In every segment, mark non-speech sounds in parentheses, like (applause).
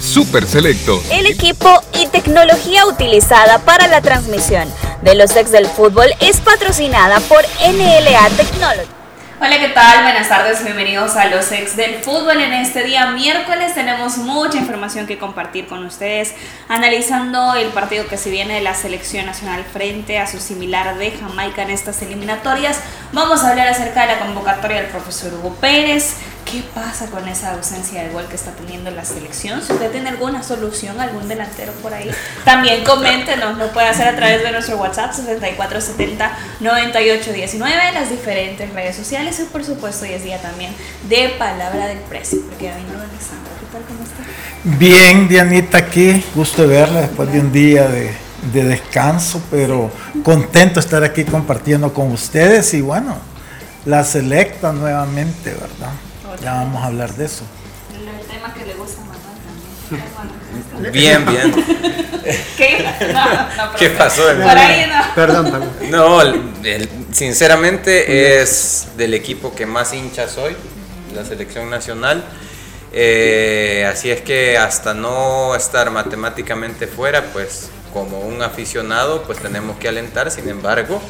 Super Selecto. El equipo y tecnología utilizada para la transmisión de los ex del fútbol es patrocinada por NLA Technology. Hola, ¿qué tal? Buenas tardes, bienvenidos a los ex del fútbol. En este día miércoles tenemos mucha información que compartir con ustedes, analizando el partido que se viene de la selección nacional frente a su similar de Jamaica en estas eliminatorias. Vamos a hablar acerca de la convocatoria del profesor Hugo Pérez, ¿Qué pasa con esa ausencia de gol que está teniendo la selección? Si usted tiene alguna solución, algún delantero por ahí, también coméntenos. Lo puede hacer a través de nuestro WhatsApp 6470-9819, las diferentes redes sociales y por supuesto hoy es día también de Palabra del Precio, porque ya vino Alexandra. ¿Qué tal? ¿Cómo está? Bien, Dianita, aquí. Gusto verla después de un día de, de descanso, pero contento de estar aquí compartiendo con ustedes y bueno, la selecta nuevamente, ¿verdad? Ya vamos a hablar de eso. El tema que le gusta a Manuel también. Bien, bien. (laughs) ¿Qué? No, no, ¿Qué pasó? Por ahí no. Perdón, perdón. No, el- sinceramente es del equipo que más hincha soy, la selección nacional. Eh, así es que hasta no estar matemáticamente fuera, pues como un aficionado, pues tenemos que alentar. Sin embargo,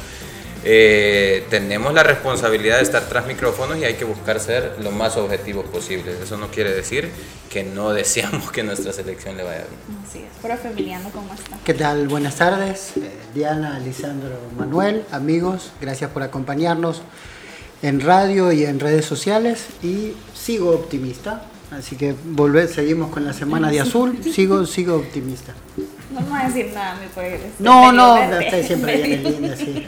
eh, tenemos la responsabilidad de estar tras micrófonos y hay que buscar ser lo más objetivos posibles. Eso no quiere decir que no (laughs) deseamos que nuestra selección le vaya bien. Así es. Profe Emiliano, ¿cómo está? ¿Qué tal? Buenas tardes. Eh, Diana, Lisandro, Manuel, amigos, gracias por acompañarnos en radio y en redes sociales y sigo optimista. Así que volver, seguimos con la semana de (laughs) azul, sigo, sigo optimista. No me voy a decir nada, mi pues. No, no, estoy siempre (laughs) bien en línea, sí.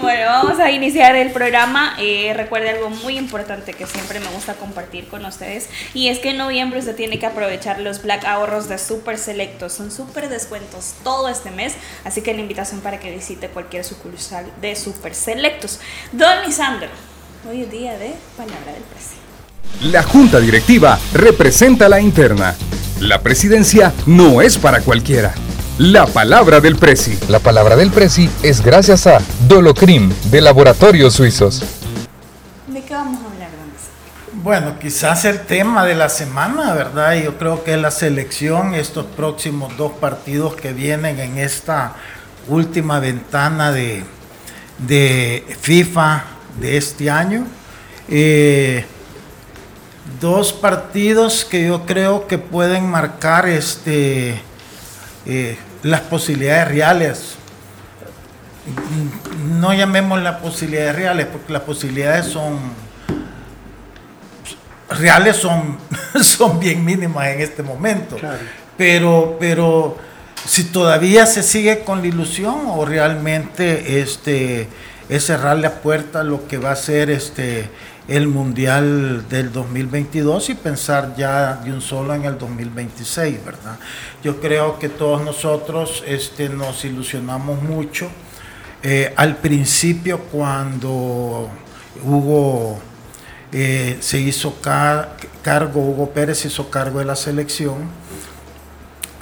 Bueno, vamos a iniciar el programa. Eh, recuerde algo muy importante que siempre me gusta compartir con ustedes y es que en noviembre usted tiene que aprovechar los Black ahorros de Super Selectos. Son súper descuentos todo este mes, así que la invitación para que visite cualquier sucursal de Super Selectos. Don Lisandro, hoy es día de Palabra del Precio. La junta directiva representa la interna. La presidencia no es para cualquiera. La palabra del presi. La palabra del presi es gracias a Dolocrim de Laboratorios Suizos. ¿De qué vamos a hablar, don? Bueno, quizás el tema de la semana, ¿verdad? Yo creo que es la selección, estos próximos dos partidos que vienen en esta última ventana de, de FIFA de este año. Eh, dos partidos que yo creo que pueden marcar este, eh, las posibilidades reales. No llamemos las posibilidades reales, porque las posibilidades son reales son, (laughs) son bien mínimas en este momento. Claro. Pero, pero si todavía se sigue con la ilusión o realmente este, es cerrar la puerta a lo que va a ser este, el Mundial del 2022 y pensar ya de un solo en el 2026, ¿verdad? Yo creo que todos nosotros este, nos ilusionamos mucho. Eh, al principio cuando Hugo eh, se hizo ca- cargo, Hugo Pérez hizo cargo de la selección,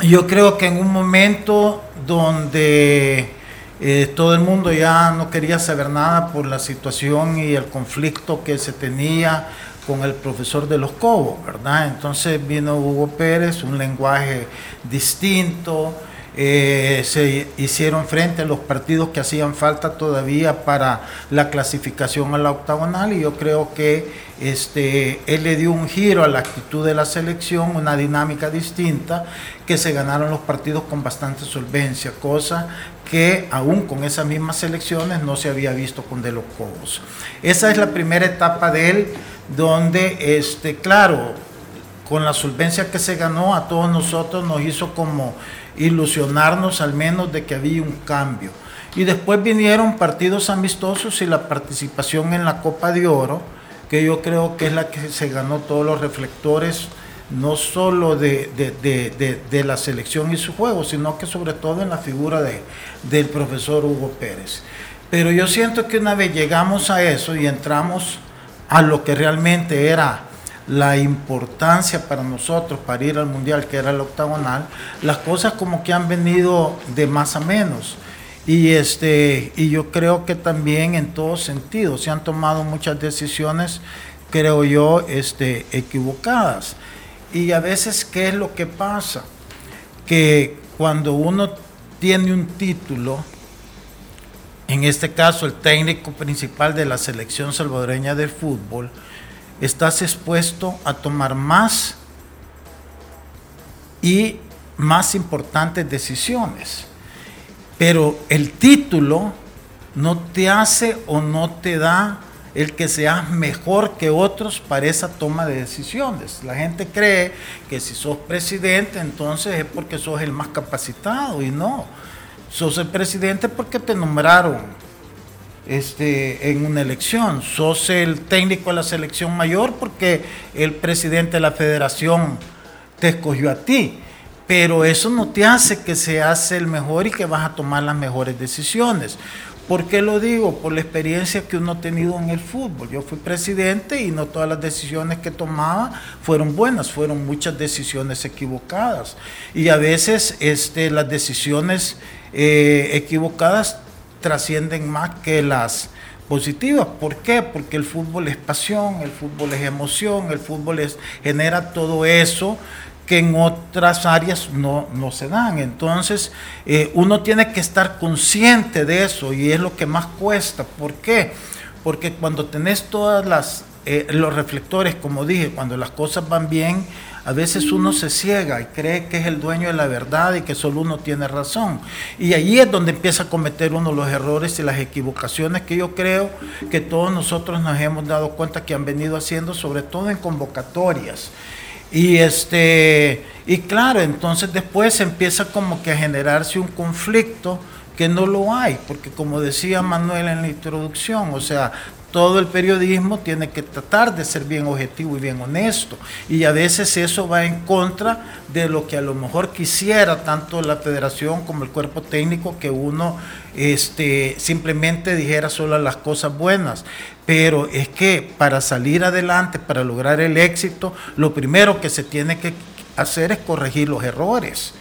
yo creo que en un momento donde eh, todo el mundo ya no quería saber nada por la situación y el conflicto que se tenía con el profesor de los Cobos, ¿verdad? Entonces vino Hugo Pérez, un lenguaje distinto, eh, se hicieron frente a los partidos que hacían falta todavía para la clasificación a la octagonal y yo creo que este, él le dio un giro a la actitud de la selección, una dinámica distinta, que se ganaron los partidos con bastante solvencia, cosa que aún con esas mismas selecciones no se había visto con De los Cobos. Esa es la primera etapa de él, donde, este, claro, con la solvencia que se ganó a todos nosotros nos hizo como ilusionarnos al menos de que había un cambio. Y después vinieron partidos amistosos y la participación en la Copa de Oro, que yo creo que es la que se ganó todos los reflectores no solo de, la selección y su juego, sino que sobre todo en la figura de, del profesor Hugo Pérez. Pero yo siento que una vez llegamos a eso y entramos a lo que realmente era la importancia para nosotros para ir al mundial, que era el octagonal, las cosas como que han venido de más a menos. Y, este, y yo creo que también en todos sentidos se han tomado muchas decisiones, creo yo, este, equivocadas. Y a veces, ¿qué es lo que pasa? Que cuando uno tiene un título, en este caso el técnico principal de la selección salvadoreña de fútbol, estás expuesto a tomar más y más importantes decisiones. Pero el título no te hace o no te da el que seas mejor que otros para esa toma de decisiones. La gente cree que si sos presidente entonces es porque sos el más capacitado y no sos el presidente porque te nombraron este, en una elección, sos el técnico de la selección mayor porque el presidente de la federación te escogió a ti. Pero eso no te hace que seas el mejor y que vas a tomar las mejores decisiones. ¿Por qué lo digo? Por la experiencia que uno ha tenido en el fútbol. Yo fui presidente y no todas las decisiones que tomaba fueron buenas, fueron muchas decisiones equivocadas. Y a veces este, las decisiones eh, equivocadas trascienden más que las positivas. ¿Por qué? Porque el fútbol es pasión, el fútbol es emoción, el fútbol es, genera todo eso que en otras áreas no, se dan. Entonces, eh, uno tiene que estar consciente de eso y es lo que más cuesta. ¿Por qué? Porque cuando tenés todas las eh, los reflectores, como dije, cuando las cosas van bien, a veces uno se ciega y cree que es el dueño de la verdad y que solo uno tiene razón. Y ahí es donde empieza a cometer uno los errores y las equivocaciones que yo creo que todos nosotros nos hemos dado cuenta que han venido haciendo, sobre todo en convocatorias. Y este y claro, entonces después empieza como que a generarse un conflicto que no lo hay, porque como decía Manuel en la introducción, o sea, todo el periodismo tiene que tratar de ser bien objetivo y bien honesto. Y a veces eso va en contra de lo que a lo mejor quisiera tanto la federación como el cuerpo técnico que uno este, simplemente dijera solo las cosas buenas. Pero es que para salir adelante, para lograr el éxito, lo primero que se tiene que hacer es corregir los errores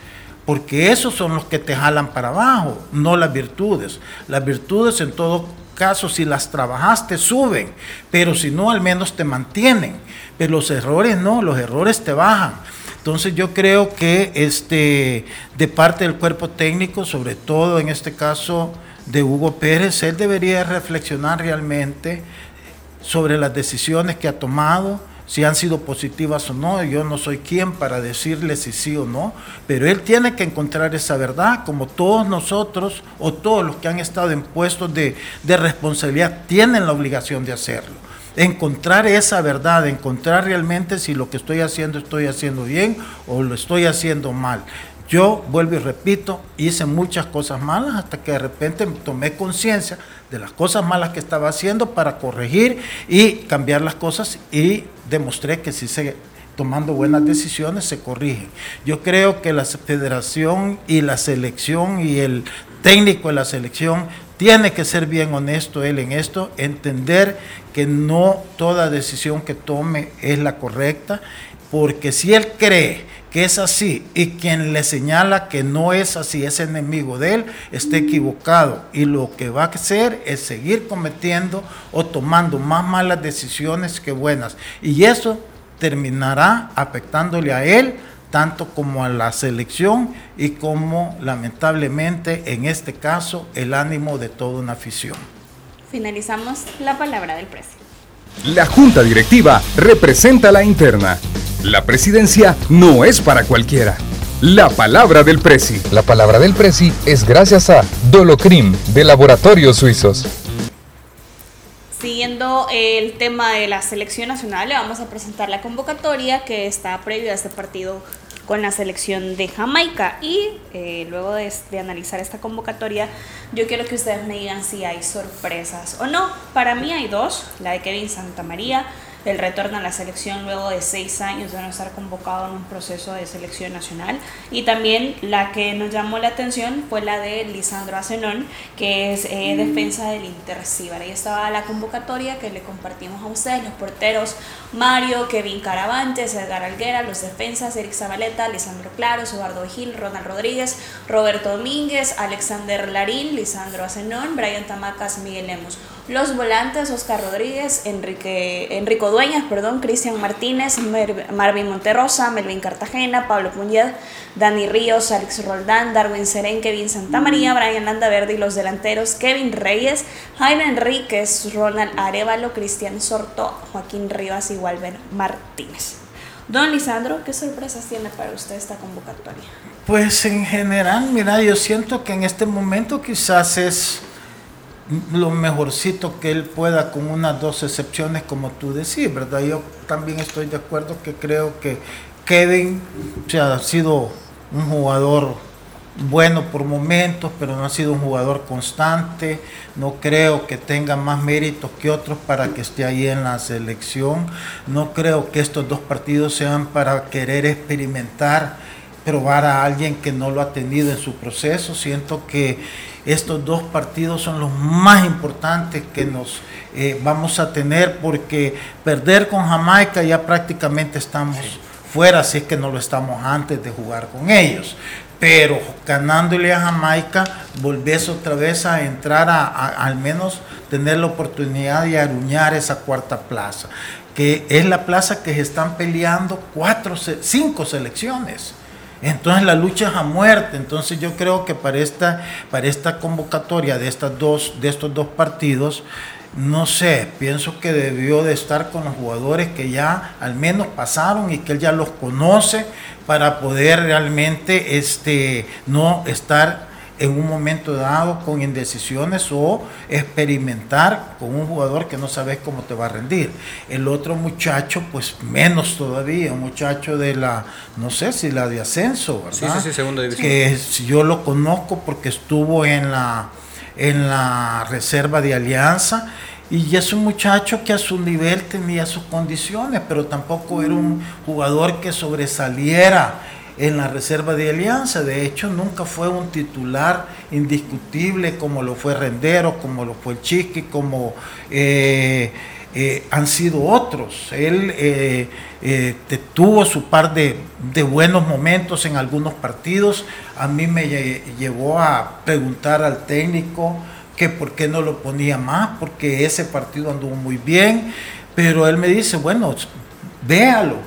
porque esos son los que te jalan para abajo, no las virtudes. Las virtudes en todo caso, si las trabajaste, suben, pero si no, al menos te mantienen. Pero los errores no, los errores te bajan. Entonces yo creo que este, de parte del cuerpo técnico, sobre todo en este caso de Hugo Pérez, él debería reflexionar realmente sobre las decisiones que ha tomado, si han sido positivas o no, yo no soy quien para decirle si sí o no, pero él tiene que encontrar esa verdad, como todos nosotros o todos los que han estado en puestos de, responsabilidad tienen la obligación de hacerlo. Encontrar esa verdad, encontrar realmente si lo que estoy haciendo estoy haciendo bien o lo estoy haciendo mal. Yo, vuelvo y repito, hice muchas cosas malas hasta que de repente tomé conciencia de las cosas malas que estaba haciendo para corregir y cambiar las cosas y demostré que si se tomando buenas decisiones se corrigen. Yo creo que la federación y la selección y el técnico de la selección tiene que ser bien honesto él en esto, entender que no toda decisión que tome es la correcta, porque si él cree que es así y quien le señala que no es así, es enemigo de él, está equivocado. Y lo que va a hacer es seguir cometiendo o tomando más malas decisiones que buenas. Y eso terminará afectándole a él tanto como a la selección y como lamentablemente en este caso el ánimo de toda una afición. Finalizamos la palabra del presidente. La junta directiva representa la interna la presidencia no es para cualquiera. La palabra del Presi. La palabra del Presi es gracias a Dolocrim de Laboratorios Suizos. Siguiendo el tema de la selección nacional, le vamos a presentar la convocatoria que está previa a este partido con la selección de Jamaica. Y eh, luego de, de, analizar esta convocatoria, yo quiero que ustedes me digan si hay sorpresas o no. Para mí hay dos, la de Kevin Santamaría el retorno a la selección luego de seis años de no estar convocado en un proceso de selección nacional. Y también la que nos llamó la atención fue la de Lisandro Acenón, que es eh, defensa del Intercibar. Ahí estaba la convocatoria que le compartimos a ustedes, los porteros Mario, Kevin Caravantes, Edgar Alguera, los defensas Eric Zabaleta, Lisandro Claro, Eduardo Gil, Ronald Rodríguez, Roberto Domínguez, Alexander Larín, Lisandro Acenón, Brian Tamacas, Miguel Lemos. Los volantes Oscar Rodríguez, Enrique, Enrico Dueñas, perdón, Cristian Martínez, Marvin Monterrosa, Melvin Cartagena, Pablo Puñed, Dani Ríos, Alex Roldán, Darwin Serén, Kevin Santamaría, Brian Landaverde y los delanteros Kevin Reyes, Jaime Enríquez, Ronald Arevalo, Cristian Sorto, Joaquín Rivas y Walver Martínez. Don Lisandro, ¿qué sorpresas tiene para usted esta convocatoria? Pues en general, mira, yo siento que en este momento quizás es lo mejorcito que él pueda con unas dos excepciones como tú decís, ¿verdad? Yo también estoy de acuerdo que creo que Kevin ha sido un jugador bueno por momentos, pero no ha sido un jugador constante. No creo que tenga más méritos que otros para que esté ahí en la selección. No creo que estos dos partidos sean para querer experimentar, probar a alguien que no lo ha tenido en su proceso. Siento que estos dos partidos son los más importantes que nos eh, vamos a tener porque perder con Jamaica ya prácticamente estamos fuera, si es que no lo estamos antes de jugar con ellos. Pero ganándole a Jamaica, volvés otra vez a entrar a, al menos tener la oportunidad de aruñar esa cuarta plaza, que es la plaza que se están peleando cuatro, cinco selecciones. Entonces la lucha es a muerte. Entonces yo creo que para esta, para esta convocatoria de, estas dos, de estos dos partidos, no sé, pienso que debió de estar con los jugadores que ya al menos pasaron y que él ya los conoce para poder realmente este, no estar en un momento dado con indecisiones o experimentar con un jugador que no sabes cómo te va a rendir. El otro muchacho, pues menos todavía, un muchacho de la, no sé si la de ascenso, ¿verdad? Sí, sí, sí, segunda división. Que yo lo conozco porque estuvo en la en la reserva de Alianza. Y es un muchacho que a su nivel tenía sus condiciones, pero tampoco era un jugador que sobresaliera en la reserva de Alianza. De hecho, nunca fue un titular indiscutible como lo fue Rendero, como lo fue el Chiqui, como eh, eh, han sido otros. Él eh, tuvo su par de buenos momentos en algunos partidos, a mí me llevó a preguntar al técnico que por qué no lo ponía más, porque ese partido anduvo muy bien, pero él me dice, bueno, véalo,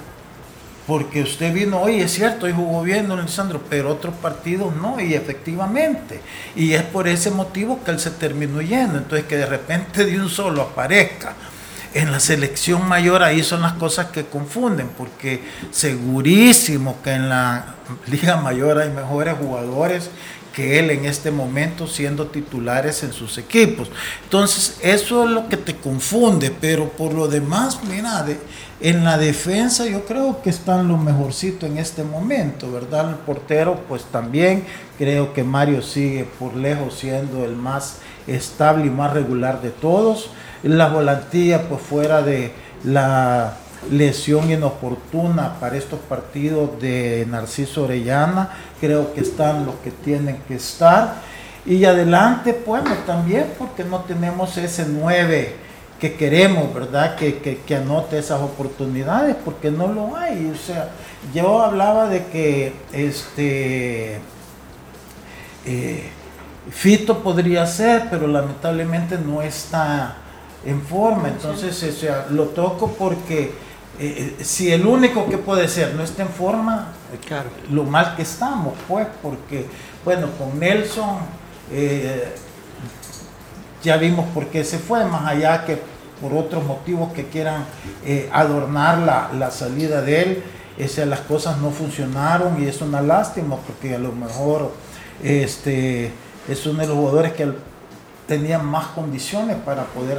porque usted vino hoy, es cierto, y jugó bien, don Alessandro, pero otros partidos no, y efectivamente, y es por ese motivo que él se terminó yendo, entonces que de repente de un solo aparezca en la selección mayor ahí son las cosas que confunden, porque segurísimo que en la liga mayor hay mejores jugadores que él en este momento siendo titulares en sus equipos. Entonces, eso es lo que te confunde, pero por lo demás, mira, en la defensa yo creo que están lo mejorcito en este momento, ¿verdad? El portero, pues también creo que Mario sigue por lejos siendo el más estable y más regular de todos la volantía pues fuera de la lesión inoportuna para estos partidos de Narciso Orellana, creo que están los que tienen que estar. Y adelante, bueno, también porque no tenemos ese 9 que queremos, ¿verdad? Que, que, anote esas oportunidades, porque no lo hay. O sea, yo hablaba de que este eh, Fito podría ser, pero lamentablemente no está en forma. Entonces, o sea, lo toco porque eh, eh, si el único que puede ser no está en forma, claro. lo mal que estamos, pues, porque, bueno, con Nelson eh, ya vimos por qué se fue, más allá que por otros motivos que quieran adornar la, la, salida de él, esas las cosas no funcionaron y es una lástima porque a lo mejor este, es uno de los jugadores que tenían más condiciones para poder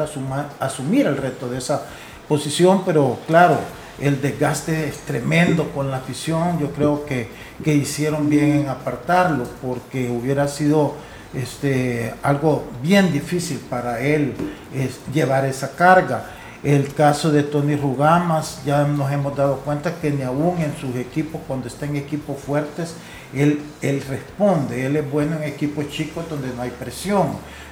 asumir el reto de esa posición, pero claro, el desgaste es tremendo con la afición, yo creo que, que hicieron bien en apartarlo, porque hubiera sido este, algo bien difícil para él llevar esa carga. El caso de Tony Rugamas, ya nos hemos dado cuenta que ni aún en sus equipos, cuando está en equipos fuertes, él, él responde, él es bueno en equipos chicos donde no hay presión.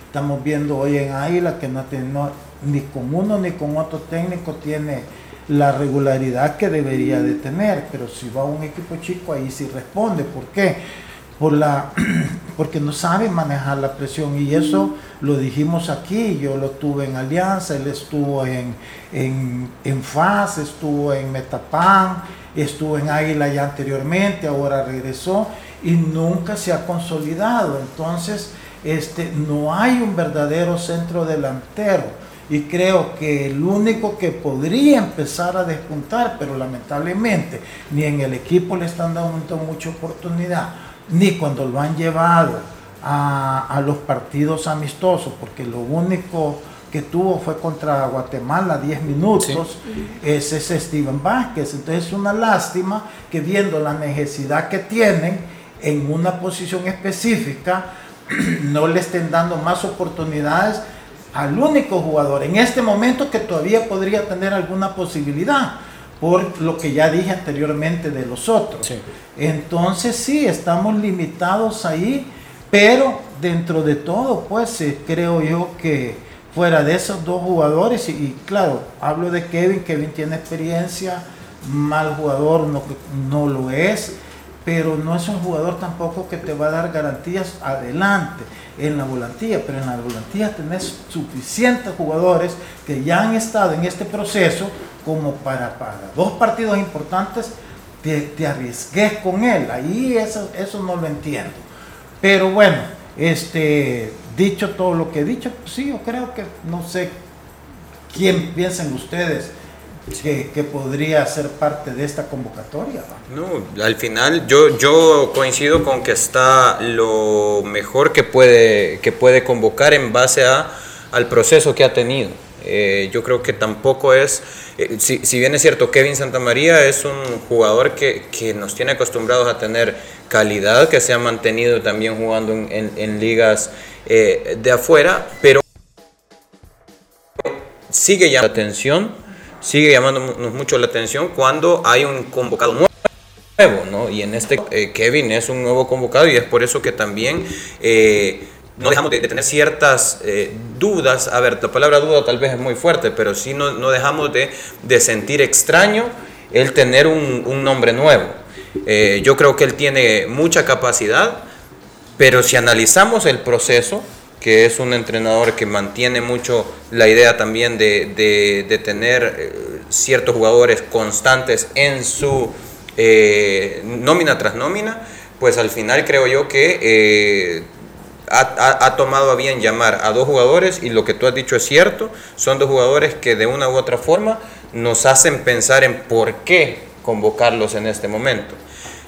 Estamos viendo hoy en Águila que no, no, ni con uno ni con otro técnico tiene la regularidad que debería de tener, pero si va un equipo chico ahí sí responde. ¿Por qué? Por la, (clears throat) porque no sabe manejar la presión y eso lo dijimos aquí, yo lo tuve en Alianza, él estuvo en, en, en FAS, estuvo en Metapan, estuvo en Águila ya anteriormente, ahora regresó y nunca se ha consolidado. Entonces, este, no hay un verdadero centro delantero. Y creo que el único que podría empezar a despuntar, pero lamentablemente ni en el equipo le están dando mucha oportunidad, ni cuando lo han llevado a, a los partidos amistosos, porque lo único que tuvo fue contra Guatemala 10 minutos, ese es Steven Vázquez. Entonces es una lástima que viendo la necesidad que tienen en una posición específica, (clears throat) no le estén dando más oportunidades al único jugador en este momento que todavía podría tener alguna posibilidad por lo que ya dije anteriormente de los otros. Entonces sí, estamos limitados ahí, pero dentro de todo, pues eh, creo yo que fuera de esos dos jugadores, y, claro, hablo de Kevin, Kevin tiene experiencia, mal jugador no, no lo es, pero no es un jugador tampoco que te va a dar garantías adelante en la volantía, pero en la volantía tenés suficientes jugadores que ya han estado en este proceso como para, para dos partidos importantes te, arriesgues con él. Ahí eso, eso no lo entiendo. Pero bueno, este, dicho todo lo que he dicho, pues sí, yo creo que no sé quién piensan ustedes que, podría ser parte de esta convocatoria. No, al final yo, yo coincido con que está lo mejor que puede, que puede convocar en base a, al proceso que ha tenido. Eh, yo creo que tampoco es, eh, si, si, bien es cierto, Kevin Santamaría es un jugador que, que, nos tiene acostumbrados a tener calidad, que se ha mantenido también jugando en, ligas eh, de afuera, pero sigue llamando la atención sigue llamándonos mucho la atención cuando hay un convocado nuevo, ¿no? Y en este eh, Kevin es un nuevo convocado y es por eso que también eh, no dejamos de, tener ciertas eh, dudas. A ver, la palabra duda tal vez es muy fuerte, pero sí no, no dejamos de, de, sentir extraño el tener un, un nombre nuevo. yo creo que él tiene mucha capacidad, pero si analizamos el proceso, que es un entrenador que mantiene mucho la idea también de, tener eh, ciertos jugadores constantes en su eh, nómina tras nómina, pues al final creo yo que eh, ha, tomado a bien llamar a dos jugadores y lo que tú has dicho es cierto, son dos jugadores que de una u otra forma nos hacen pensar en por qué convocarlos en este momento.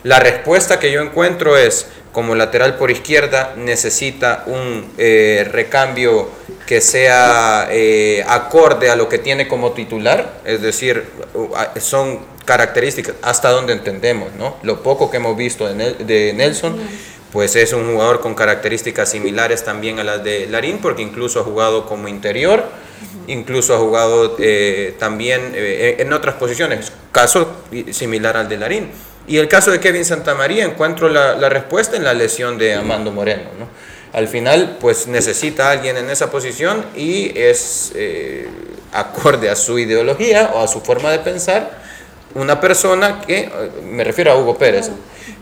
La respuesta que yo encuentro es, como lateral por izquierda necesita un eh, recambio que sea eh, acorde a lo que tiene como titular, es decir, son características hasta donde entendemos, ¿no? Lo poco que hemos visto de, Nelson, pues es un jugador con características similares también a las de Larín, porque incluso ha jugado como interior, incluso ha jugado eh, también en otras posiciones, caso similar al de Larín. Y el caso de Kevin Santamaría, encuentro la, la respuesta en la lesión de Amando Moreno. ¿no? Al final, pues necesita a alguien en esa posición y es eh, acorde a su ideología o a su forma de pensar, una persona que, eh, me refiero a Hugo Pérez,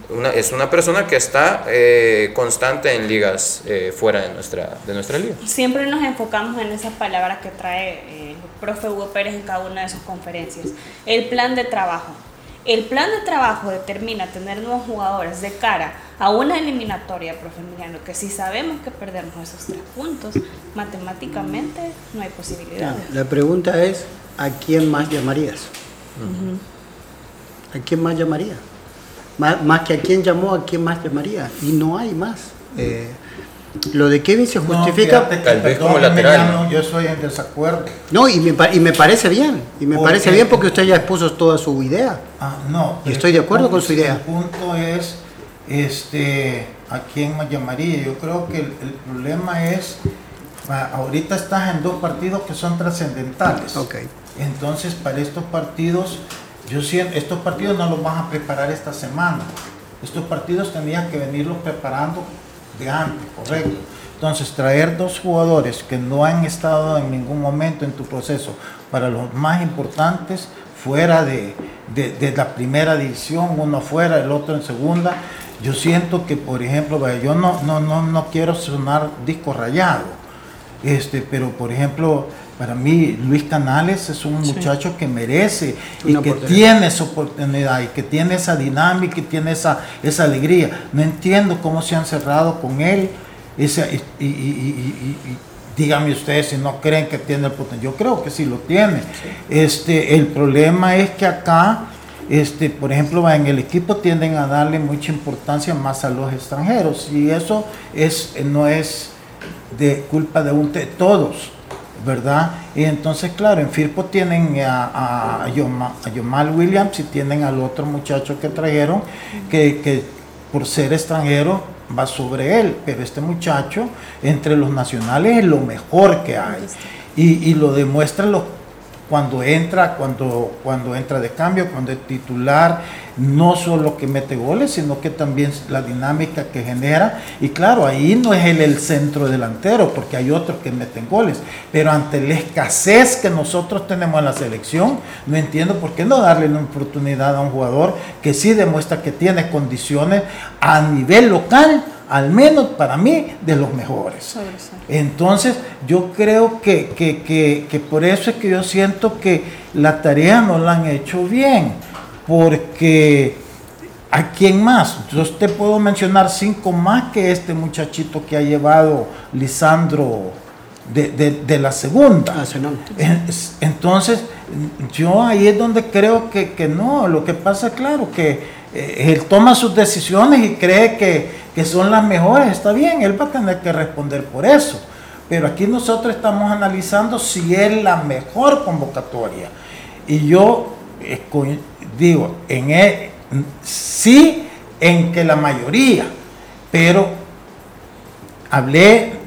una, es una persona que está eh, constante en ligas fuera de nuestra, de nuestra liga. Siempre nos enfocamos en esa palabra que trae el profe Hugo Pérez en cada una de sus conferencias, el plan de trabajo. El plan de trabajo determina tener nuevos jugadores de cara a una eliminatoria, profe Emiliano, que si sabemos que perdemos esos tres puntos, matemáticamente no hay posibilidad. la pregunta es, ¿a quién más llamarías? ¿A quién más llamaría? Más, que a quién llamó, ¿a quién más llamaría? Y no hay más. Eh, lo de Kevin se justifica. Tal vez como lateral. yo soy en desacuerdo. No, y me, y me parece bien. Y me parece bien porque usted ya expuso toda su idea. Ah, no. Y estoy de acuerdo con su idea. El punto es este, a quién me llamaría. Yo creo que el, problema es ahorita estás en dos partidos que son trascendentales. Okay. Entonces, para estos partidos, yo siento, estos partidos no los vas a preparar esta semana. Estos partidos tenías que venirlos preparando de antes, correcto. Entonces, traer dos jugadores que no han estado en ningún momento en tu proceso para los más importantes, fuera de, de, la primera división, uno fuera, el otro en segunda. Yo siento que, por ejemplo, yo no, no, no, no quiero sonar disco rayado, este, pero por ejemplo, para mí Luis Canales es un muchacho que merece y que tiene esa oportunidad y que tiene esa dinámica y tiene esa, esa alegría. No entiendo cómo se han cerrado con él. Esa, y, y, díganme ustedes si no creen que tiene el potencial. Yo creo que sí lo tiene. Este, el problema es que acá, este, por ejemplo, en el equipo tienden a darle mucha importancia más a los extranjeros y eso es, no es de culpa de un de todos ¿verdad? Y entonces, claro, en Firpo tienen a, a, Yomal Williams y tienen al otro muchacho que trajeron, que, por ser extranjero va sobre él, pero este muchacho entre los nacionales es lo mejor que hay. Y, y lo demuestra los cuando entra, cuando, cuando entra de cambio, cuando es titular, no solo que mete goles, sino que también la dinámica que genera. Y claro, ahí no es él el centro delantero, porque hay otros que meten goles. Pero ante la escasez que nosotros tenemos en la selección, no entiendo por qué no darle una oportunidad a un jugador que sí demuestra que tiene condiciones a nivel local al menos para mí, de los mejores. Entonces, yo creo que, que, por eso es que yo siento que la tarea no la han hecho bien, porque ¿a quién más? Yo te puedo mencionar cinco más que este muchachito que ha llevado Lisandro de, la segunda. Ah, Entonces, yo ahí es donde creo que, que no, lo que pasa, claro, que eh, él toma sus decisiones y cree que, son las mejores, está bien, él va a tener que responder por eso. Pero aquí nosotros estamos analizando si es la mejor convocatoria. Y yo eh, digo, en e, sí, en que la mayoría, pero hablé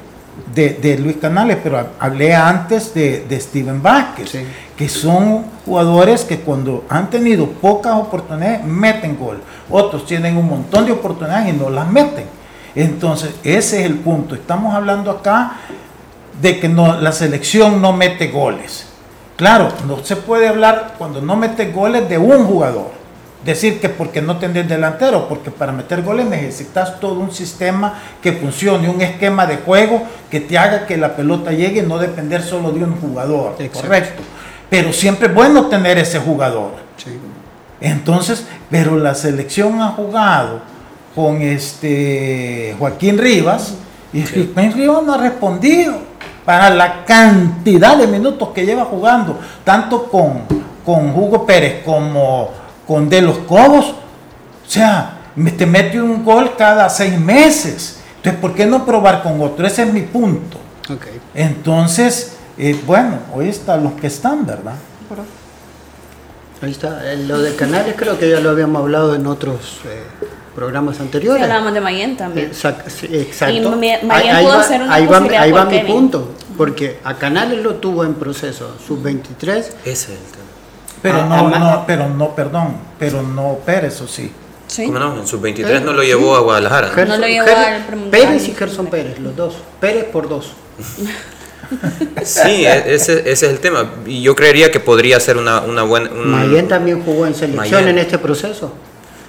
de, Luis Canales, pero hablé antes de, Steven Vázquez, que son jugadores que cuando han tenido pocas oportunidades meten gol. Otros tienen un montón de oportunidades y no las meten. Entonces, ese es el punto. Estamos hablando acá de que no, la selección no mete goles. Claro, no se puede hablar cuando no mete goles de un jugador decir que porque no tenés delantero, porque para meter goles necesitas todo un sistema que funcione, un esquema de juego que te haga que la pelota llegue y no depender solo de un jugador, correcto. Pero siempre es bueno tener ese jugador. Entonces, pero la selección ha jugado con este Joaquín Rivas y Joaquín Rivas no ha respondido para la cantidad de minutos que lleva jugando, tanto con, con Hugo Pérez como con De los Cobos. O sea, te mete un gol cada seis meses. Entonces, ¿por qué no probar con otro? Ese es mi punto. Entonces, eh, bueno, hoy están los que están, ¿verdad? Ahí está. Eh, lo de Canales creo que ya lo habíamos hablado en otros eh, programas anteriores. Sí, hablábamos de Mayen también. exacto. Y Mayen ahí, pudo ser una ahí va, ahí va mi punto. Porque a Canales lo tuvo en proceso, sub-23. Ese es el tema. Pero ah, no, no, pero no, perdón, pero no Pérez, ¿o sí? ¿Sí? ¿Cómo no? En sus 23 no lo llevó a Guadalajara. no lo llevó al Pérez y Gerson Pérez, los dos. Pérez por dos. (laughs) sí, e-, ese, ese, es el tema. Y yo creería que podría ser una, una buena. Mayen también jugó en selección en este proceso.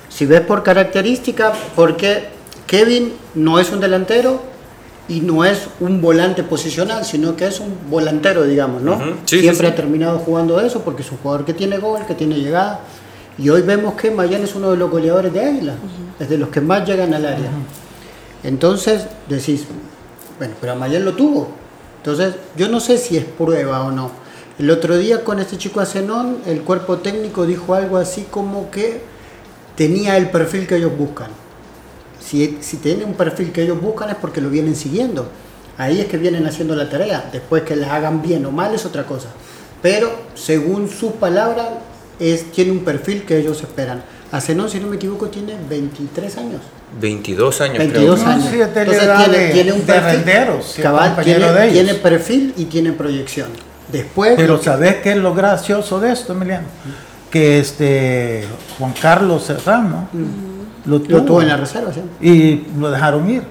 Si ves por característica, porque Kevin no es un delantero, y no es un volante posicional, sino que es un volantero, digamos, ¿no? Siempre ha terminado jugando eso porque es un jugador que tiene gol, que tiene llegada. Y hoy vemos que Mayan es uno de los goleadores de Águila, es de los que más llegan al área. Entonces decís, bueno, pero a Mayan lo tuvo. Entonces, yo no sé si es prueba o no. El otro día con este chico Acenón, el cuerpo técnico dijo algo así como que tenía el perfil que ellos buscan. Si, si tiene un perfil que ellos buscan es porque lo vienen siguiendo. Ahí es que vienen haciendo la tarea. Después que les hagan bien o mal es otra cosa. Pero según sus palabras, es, tiene un perfil que ellos esperan. Asenón, si no me equivoco, tiene 23 años. 22 años 22 creo. años. No, sí, es de la Entonces tiene, un perfil. Cabal, compañero tiene, de ellos. tiene perfil y tiene proyección. Después, Pero ¿sabes qué es lo gracioso de esto, Emiliano? Que este Juan Carlos Serrano lo, lo tuvo en la reserva, ¿sí? y lo dejaron ir.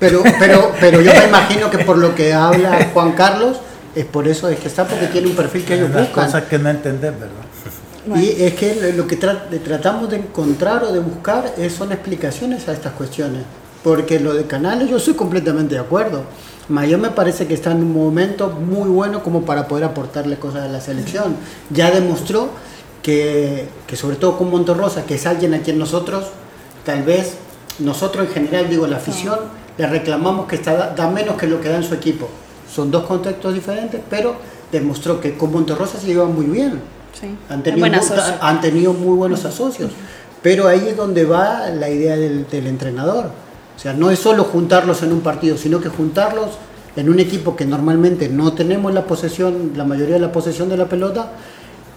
Pero, pero, pero yo me imagino que por lo que habla Juan Carlos, es por eso es que está, porque tiene un perfil que ellos Las buscan. cosas que no entendés, ¿verdad? Y es que lo que tra- tratamos de encontrar o de buscar es- son explicaciones a estas cuestiones. Porque lo de Canales yo estoy completamente de acuerdo. Mayor me parece que está en un momento muy bueno como para poder aportarle cosas a la selección. Ya demostró que, que sobre todo con Monterrosa, que es alguien a quien nosotros, tal vez, nosotros en general, digo, la afición, le reclamamos que está, da menos que lo que da en su equipo. Son dos contextos diferentes, pero demostró que con Monterrosa se lleva muy bien. Sí. Han tenido, buen mu- asocio. han tenido muy buenos asocios. Pero ahí es donde va la idea del, del entrenador. O sea, no es solo juntarlos en un partido, sino que juntarlos en un equipo que normalmente no tenemos la posesión, la mayoría de la posesión de la pelota,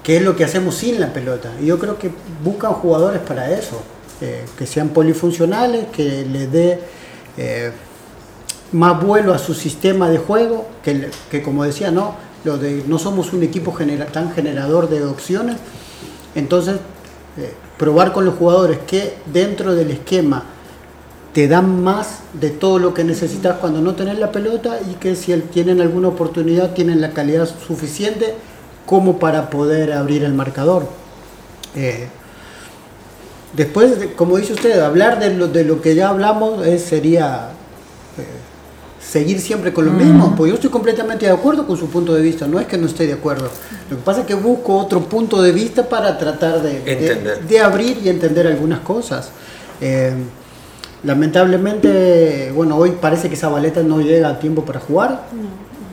que es lo que hacemos sin la pelota. Y yo creo que buscan jugadores para eso, eh, que sean polifuncionales, que les dé eh, más vuelo a su sistema de juego, que, que como decía, no, lo de, no somos un equipo genera- tan generador de opciones, entonces eh, probar con los jugadores que dentro del esquema te dan más de todo lo que necesitas cuando no tenés la pelota y que si tienen alguna oportunidad tienen la calidad suficiente como para poder abrir el marcador. Eh, después, de- como dice usted, hablar de lo, de lo que ya hablamos es- sería eh, seguir siempre con lo mismo, pues yo estoy completamente de acuerdo con su punto de vista, no es que no esté de acuerdo. Lo que pasa es que busco otro punto de vista para tratar de, de- Entender. de abrir y entender algunas cosas. Eh, lamentablemente, bueno, hoy parece que Zabaleta no llega a tiempo para jugar,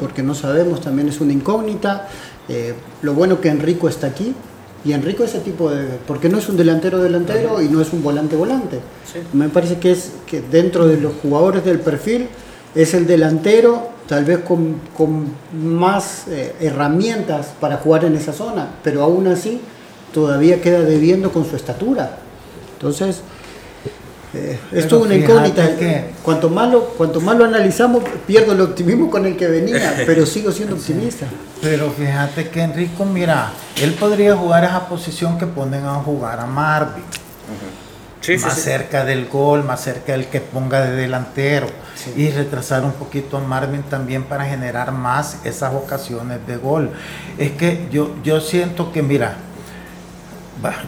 porque no sabemos, también es una incógnita. Eh, lo bueno que Enrico está aquí, y Enrico ese tipo de... porque no es un delantero delantero y no es un volante volante. Me parece que es que dentro de los jugadores del perfil es el delantero, tal vez con, con más eh, herramientas para jugar en esa zona, pero aún así todavía queda debiendo con su estatura. Entonces, eh, es toda una incógnita. que- Cuanto más, lo, cuanto más lo analizamos, pierdo el optimismo con el que venía, (laughs) pero sigo siendo optimista. Pero fíjate que Enrico, mira, él podría jugar esa posición que ponen a jugar a Marvin. Sí, sí, más sí. cerca del gol, más cerca del que ponga de delantero y retrasar un poquito a Marvin también para generar más esas ocasiones de gol. Es que yo, yo siento que, mira,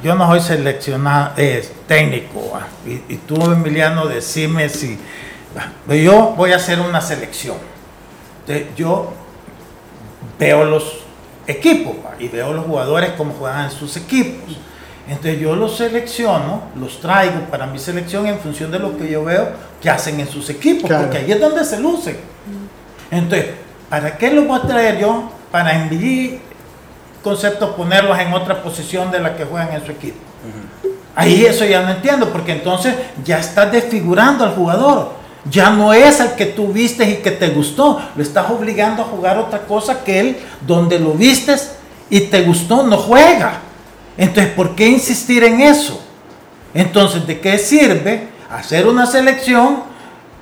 yo no soy seleccionado, es técnico, va, y, y tú, Emiliano, decime si va, yo voy a hacer una selección. Entonces, yo veo los equipos va, y veo los jugadores como juegan en sus equipos. Entonces yo los selecciono, los traigo para mi selección en función de lo que yo veo que hacen en sus equipos, Claro. porque ahí es donde se lucen. Entonces, ¿para qué los voy a traer yo? Para en mi concepto ponerlos en otra posición de la que juegan en su equipo. Ahí eso ya no entiendo, porque entonces ya estás desfigurando al jugador. Ya no es el que tú vistes y que te gustó. Lo estás obligando a jugar otra cosa que él, donde lo vistes y te gustó, no juega. Entonces, ¿por qué insistir en eso? Entonces, ¿de qué sirve hacer una selección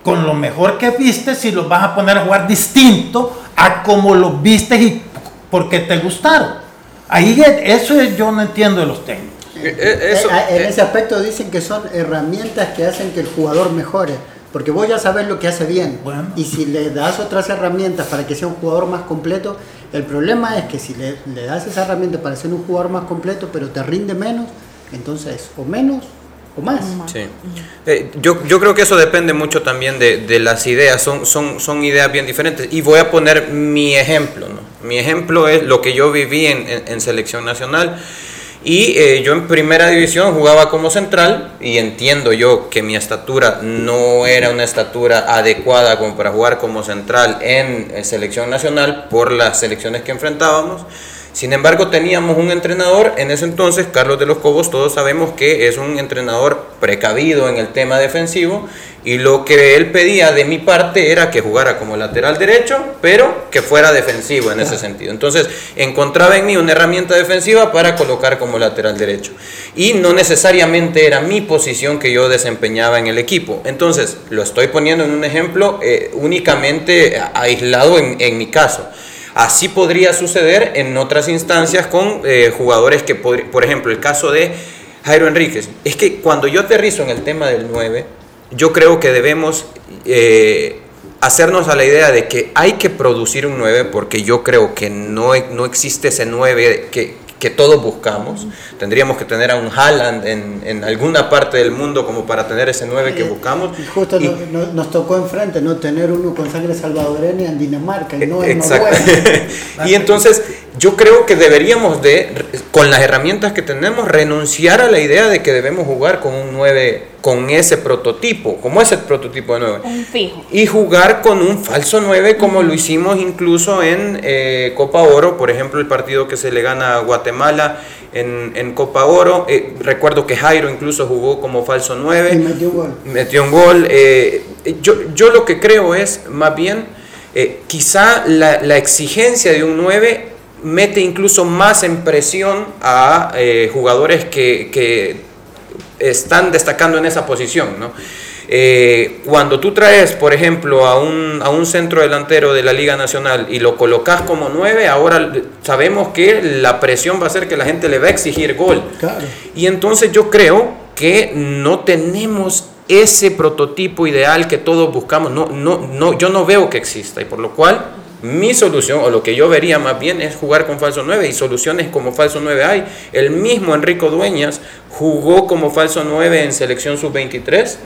con lo mejor que viste si los vas a poner a jugar distinto a como los viste y porque te gustaron? Ahí es- eso es- yo no entiendo de los técnicos. Eh, eh, eso, Eh, en ese aspecto dicen que son herramientas que hacen que el jugador mejore. Porque vos ya sabes lo que hace bien. Bueno. Y si le das otras herramientas para que sea un jugador más completo, el problema es que si le, le das esa herramienta para ser un jugador más completo, pero te rinde menos, entonces o menos o más. Sí. Eh, yo, yo creo que eso depende mucho también de, de las ideas, son, son, son ideas bien diferentes. Y voy a poner mi ejemplo. ¿no? Mi ejemplo es lo que yo viví en, en- en selección nacional. Y eh, yo en primera división jugaba como central y entiendo yo que mi estatura no era una estatura adecuada como para jugar como central en, eh, selección nacional por las selecciones que enfrentábamos. Sin embargo, teníamos un entrenador en ese entonces, Carlos de los Cobos, todos sabemos que es un entrenador precavido en el tema defensivo y lo que él pedía de mi parte era que jugara como lateral derecho, pero que fuera defensivo en ese sentido. Entonces, encontraba en mí una herramienta defensiva para colocar como lateral derecho. Y no necesariamente era mi posición que yo desempeñaba en el equipo. Entonces, lo estoy poniendo en un ejemplo eh, únicamente aislado en, en mi caso. Así podría suceder en otras instancias con eh, jugadores que, por ejemplo, el caso de Jairo Enríquez. Es que cuando yo aterrizo en el tema del 9, yo creo que debemos eh, hacernos a la idea de que hay que producir un 9 porque yo creo que no, no existe ese 9 que, que todos buscamos. Tendríamos que tener a un Haaland en, en, alguna parte del mundo como para tener ese 9 que buscamos. Justo nos tocó enfrente, ¿no? Tener uno con sangre salvadoreña en Dinamarca y no en (laughs) y entonces yo creo que deberíamos de, con las herramientas que tenemos, renunciar a la idea de que debemos jugar con un 9, con ese prototipo, como ese prototipo de 9. Un fijo. Y jugar con un falso 9 como lo hicimos incluso en eh, Copa Oro, por ejemplo el partido que se le gana a Guatemala en, en Copa Oro. Eh, recuerdo que Jairo incluso jugó como falso 9. Y metió un gol. Metió un gol. Eh, yo, yo lo que creo es más bien, quizá la, la exigencia de un 9 mete incluso más en presión a eh, jugadores que, que, están destacando en esa posición. ¿no? Eh, cuando tú traes, por ejemplo, a un, a un centro delantero de la Liga Nacional y lo colocas como nueve, ahora sabemos que la presión va a ser que la gente le va a exigir gol. Claro. Y entonces yo creo que no tenemos ese prototipo ideal que todos buscamos. No, no, no, yo no veo que exista y por lo cual mi solución, o lo que yo vería más bien, es jugar con falso 9 y soluciones como falso 9 hay. El mismo Enrico Dueñas jugó como falso 9 en selección sub-23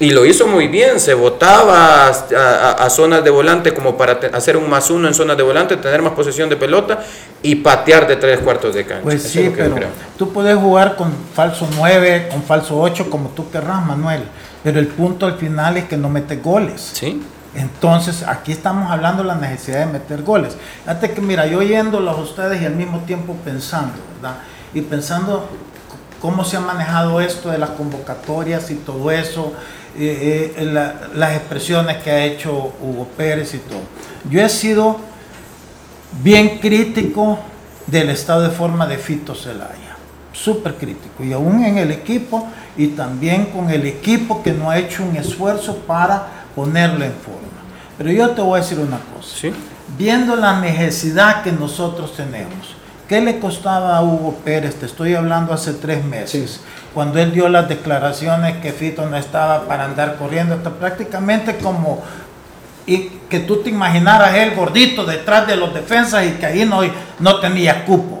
y lo hizo muy bien. Se botaba a, zonas de volante como para hacer un más uno en zonas de volante, tener más posesión de pelota y patear de tres cuartos de cancha. Pues sí, pero tú puedes jugar con falso 9, con falso 8, como tú querrás, Manuel. Pero el punto al final es que no mete goles. Sí. Entonces, aquí estamos hablando de la necesidad de meter goles. Fíjate que, mira, yo oyéndolos a ustedes y al mismo tiempo pensando, ¿verdad? Y pensando cómo se ha manejado esto de las convocatorias y todo eso, eh, eh, la, las expresiones que ha hecho Hugo Pérez y todo. Yo he sido bien crítico del estado de forma de Fito Zelaya, súper crítico, y aún en el equipo y también con el equipo que no ha hecho un esfuerzo para ponerlo en forma. Pero yo te voy a decir una cosa. ¿Sí? Viendo la necesidad que nosotros tenemos, ¿qué le costaba a Hugo Pérez? Te estoy hablando hace tres meses, Sí. cuando él dio las declaraciones que Fito no estaba para andar corriendo, hasta prácticamente como y que tú te imaginaras él gordito detrás de los defensas y que ahí no, no tenía cupo.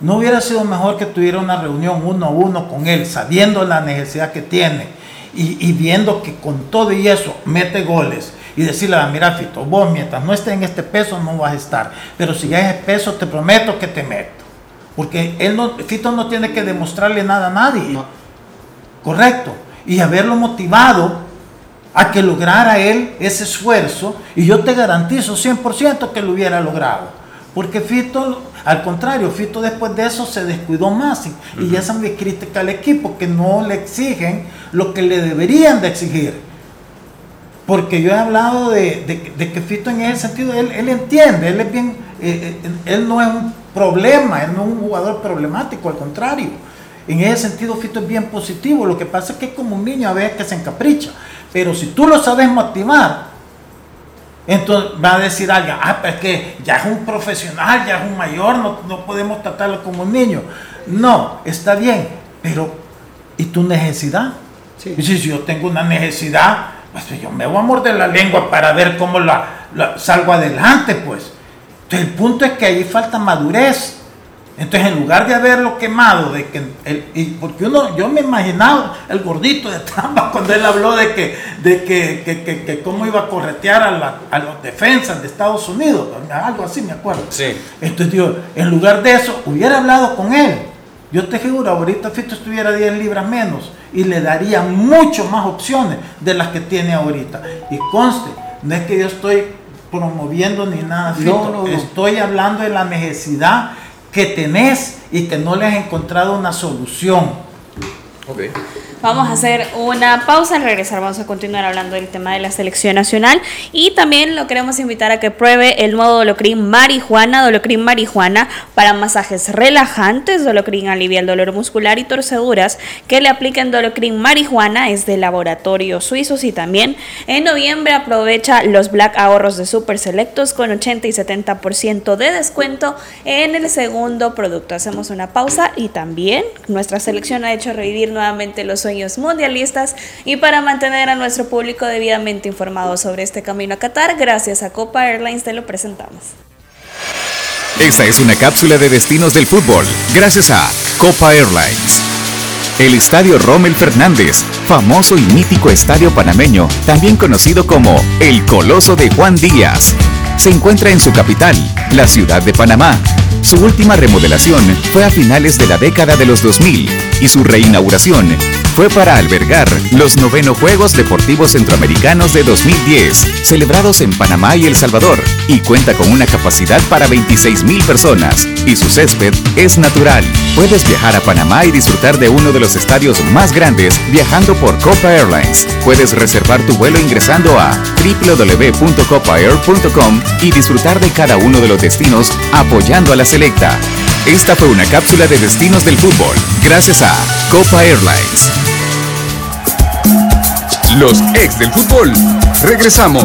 ¿No hubiera sido mejor que tuviera una reunión uno a uno con él, sabiendo la necesidad que tiene y, y viendo que con todo y eso mete goles? Y decirle, "Ah, mira Fito, vos mientras no estés en este peso no vas a estar, pero si ya es peso te prometo que te meto. Porque él no, Fito no tiene que demostrarle nada a nadie. No. Correcto. Y haberlo motivado a que lograra él ese esfuerzo. Y yo te garantizo 100% que lo hubiera logrado. Porque Fito, al contrario, Fito después de eso se descuidó más. Y, y esa es mi crítica al equipo, que no le exigen lo que le deberían de exigir. Porque yo he hablado de, de- de que Fito en ese sentido, él, él entiende, él es bien, eh, eh, él no es un problema, él no es un jugador problemático, al contrario. En ese sentido Fito es bien positivo, lo que pasa es que es como un niño a veces que se encapricha. Pero si tú lo sabes motivar, entonces va a decir alguien, ah, pero es que ya es un profesional, ya es un mayor, no, no podemos tratarlo como un niño. No, está bien, pero ¿y tu necesidad? Sí. Si yo tengo una necesidad, pues yo me voy a morder la lengua para ver cómo la, la- salgo adelante, pues. Entonces el punto es que ahí falta madurez. Entonces en lugar de haberlo quemado, de que el- y porque uno, yo me imaginaba el gordito de Trump (laughs) cuando él habló de que, de que, que, que- que cómo iba a corretear a, la- a los defensas de Estados Unidos, algo así me acuerdo. Sí. Entonces, digo, en lugar de eso, hubiera hablado con él. Yo te juro, ahorita Fito estuviera 10 libras menos y le daría mucho más opciones de las que tiene ahorita. Y conste, no es que yo estoy promoviendo ni nada, Fito. No, no, no. Estoy hablando de la necesidad que tenés y que no le has encontrado una solución. Vamos a hacer una pausa. Al regresar vamos a continuar hablando del tema de la selección nacional y también lo queremos invitar a que pruebe el nuevo Dolocrin marihuana, Dolocrin marihuana para masajes relajantes, Dolocrin alivia el dolor muscular y torceduras, que le apliquen Dolocrin marihuana es de laboratorio suizos y también en noviembre aprovecha los Black ahorros de Super Selectos con 80 y 70% de descuento en el segundo producto. Hacemos una pausa y también nuestra selección ha hecho revivir nuevamente los sueños mundialistas y para mantener a nuestro público debidamente informado sobre este camino a Qatar, gracias a Copa Airlines te lo presentamos. Esta es una cápsula de destinos del fútbol, gracias a Copa Airlines. El Estadio Rommel Fernández, famoso y mítico estadio panameño, también conocido como el Coloso de Juan Díaz, se encuentra en su capital, la ciudad de Panamá. Su última remodelación fue a finales de la década de los 2000 y su reinauguración fue para albergar los noveno Juegos Deportivos Centroamericanos de 2010, celebrados en Panamá y El Salvador, y cuenta con una capacidad para 26 mil personas, y su césped es natural. Puedes viajar a Panamá y disfrutar de uno de los estadios más grandes viajando por Copa Airlines. Puedes reservar tu vuelo ingresando a www.copaair.com y disfrutar de cada uno de los destinos apoyando a la selecta. Esta fue una cápsula de destinos del fútbol, gracias a Copa Airlines. Los ex del fútbol. Regresamos.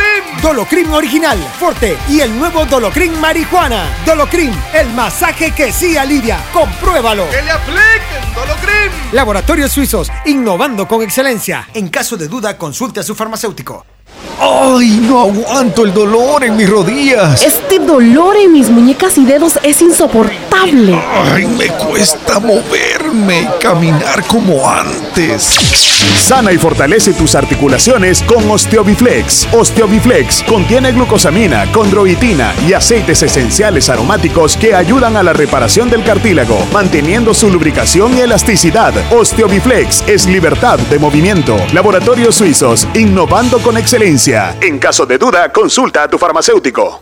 Dolocrin Original, Forte y el nuevo Dolocrin Marihuana. Dolocrin, el masaje que sí alivia. Compruébalo. ¡Que le apliquen Dolocrin! Laboratorios Suizos, innovando con excelencia. En caso de duda, consulte a su farmacéutico. ¡Ay, no aguanto el dolor en mis rodillas! Este dolor en mis muñecas y dedos es insoportable. ¡Ay, me cuesta moverme y caminar como antes! Sana y fortalece tus articulaciones con Osteobiflex. Osteobiflex contiene glucosamina, condroitina y aceites esenciales aromáticos que ayudan a la reparación del cartílago, manteniendo su lubricación y elasticidad. Osteobiflex es libertad de movimiento. Laboratorios Suizos, innovando con excelencia. En caso de duda, consulta a tu farmacéutico.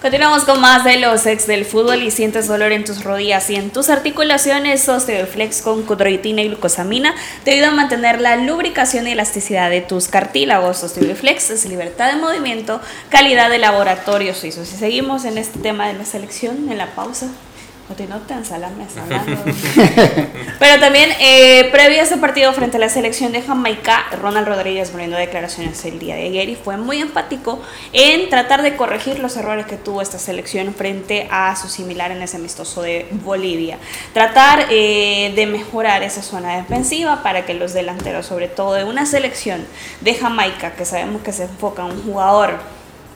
Continuamos con más de los ex del fútbol y sientes dolor en tus rodillas y en tus articulaciones. Osteoflex con codroitina y glucosamina te ayuda a mantener la lubricación y elasticidad de tus cartílagos. Osteoflex es libertad de movimiento, calidad de laboratorio suizo. Si seguimos en este tema de la selección, en la pausa, no te (laughs) salame Pero también, eh, previo a ese partido frente a la selección de Jamaica, Ronald Rodríguez brindó declaraciones el día de ayer y fue muy empático en tratar de corregir los errores que tuvo esta selección frente a su similar en ese amistoso de Bolivia. Tratar eh, de mejorar esa zona defensiva para que los delanteros, sobre todo de una selección de Jamaica, que sabemos que se enfoca en un jugador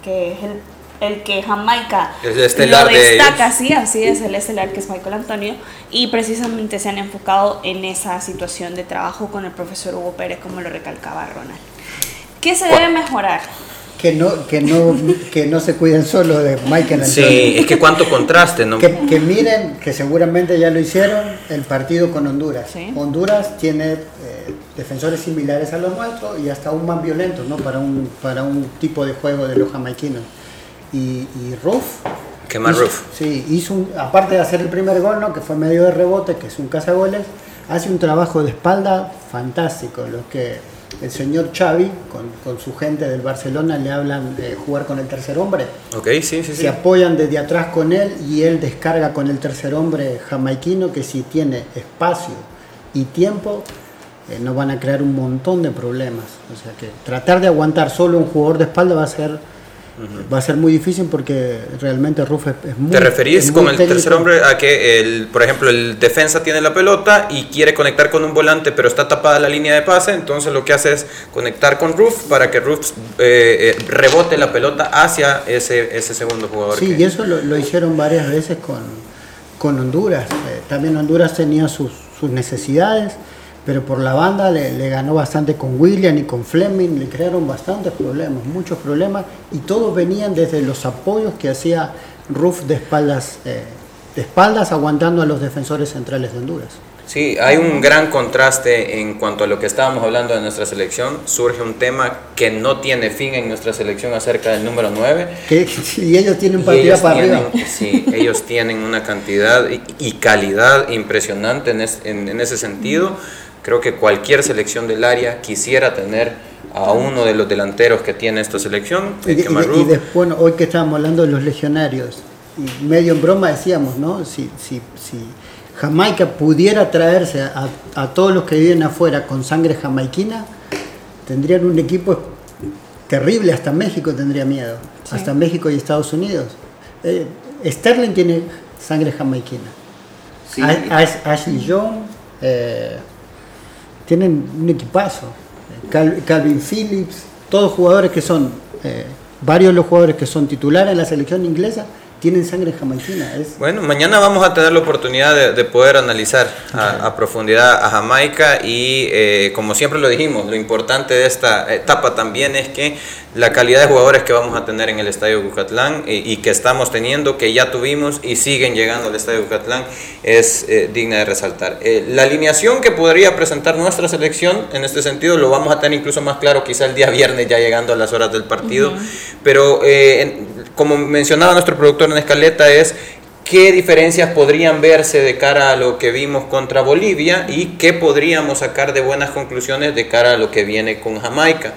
que es el el que Jamaica es estelar lo destaca, sí, así es, el estelar que es Michael Antonio, y precisamente se han enfocado en esa situación de trabajo con el profesor Hugo Pérez, como lo recalcaba Ronald. ¿Qué se debe mejorar? Que no, que no, que no se cuiden solo de Michael Antonio. Sí, es que cuánto contraste, ¿no? Que, que miren, que seguramente ya lo hicieron, el partido con Honduras. Honduras tiene eh, defensores similares a los nuestros y hasta aún más violentos, ¿no? Para un, para un tipo de juego de los jamaiquinos y, y Ruff. ¿Qué más Ruff? Sí, hizo un, aparte de hacer el primer gol, ¿no? que fue medio de rebote, que es un cazagoles, hace un trabajo de espalda fantástico. Los que el señor Xavi, con, con su gente del Barcelona, le hablan de jugar con el tercer hombre. Ok, sí, sí, sí. Se apoyan desde atrás con él y él descarga con el tercer hombre jamaiquino que si tiene espacio y tiempo eh, nos van a crear un montón de problemas. O sea que tratar de aguantar solo un jugador de espalda va a ser va a ser muy difícil porque realmente Ruf es, es muy ¿Te referís con el técnico. tercer hombre a que, el, por ejemplo, el defensa tiene la pelota y quiere conectar con un volante, pero está tapada la línea de pase? Entonces lo que hace es conectar con Roof para que Roof eh, eh, rebote la pelota hacia ese, ese segundo jugador. Sí, que- y eso lo, lo hicieron varias veces con, con Honduras. Eh, también Honduras tenía sus, sus necesidades, pero por la banda le, le ganó bastante con William y con Fleming, le crearon bastantes problemas, muchos problemas, y todos venían desde los apoyos que hacía Ruf de espaldas, eh, de espaldas aguantando a los defensores centrales de Honduras. Sí, hay un gran contraste en cuanto a lo que estábamos hablando de nuestra selección. Surge un tema que no tiene fin en nuestra selección acerca del número 9. Que, y ellos tienen Y partida ellos para tienen, arriba. Sí, ellos tienen una cantidad y, y calidad impresionante en, es- en- en ese sentido. Creo que cualquier selección del área quisiera tener a uno de los delanteros que tiene esta selección, Y, de- que y de- y después, bueno, hoy que estábamos hablando de los legionarios, y medio en broma decíamos, ¿no? Si, si, si Jamaica pudiera traerse a, a todos los que viven afuera con sangre jamaiquina, tendrían un equipo terrible, hasta México tendría miedo, Sí. hasta México y Estados Unidos. Eh, Sterling tiene sangre jamaiquina. Sí. Ashley Young, eh, tienen un equipazo. Cal- Calvin Phillips, todos jugadores que son, eh, varios de los jugadores que son titulares en la selección inglesa tienen sangre jamaiquina. Es, Bueno, mañana vamos a tener la oportunidad de, de poder analizar a, a profundidad a Jamaica y eh, como siempre lo dijimos, lo importante de esta etapa también es que la calidad de jugadores que vamos a tener en el Estadio Bucatlán y, y que estamos teniendo, que ya tuvimos y siguen llegando al Estadio Bucatlán es eh, digna de resaltar. Eh, la alineación que podría presentar nuestra selección en este sentido lo vamos a tener incluso más claro quizá el día viernes ya llegando a las horas del partido, pero eh, en- como mencionaba nuestro productor Escaleta es qué diferencias podrían verse de cara a lo que vimos contra Bolivia y qué podríamos sacar de buenas conclusiones de cara a lo que viene con Jamaica.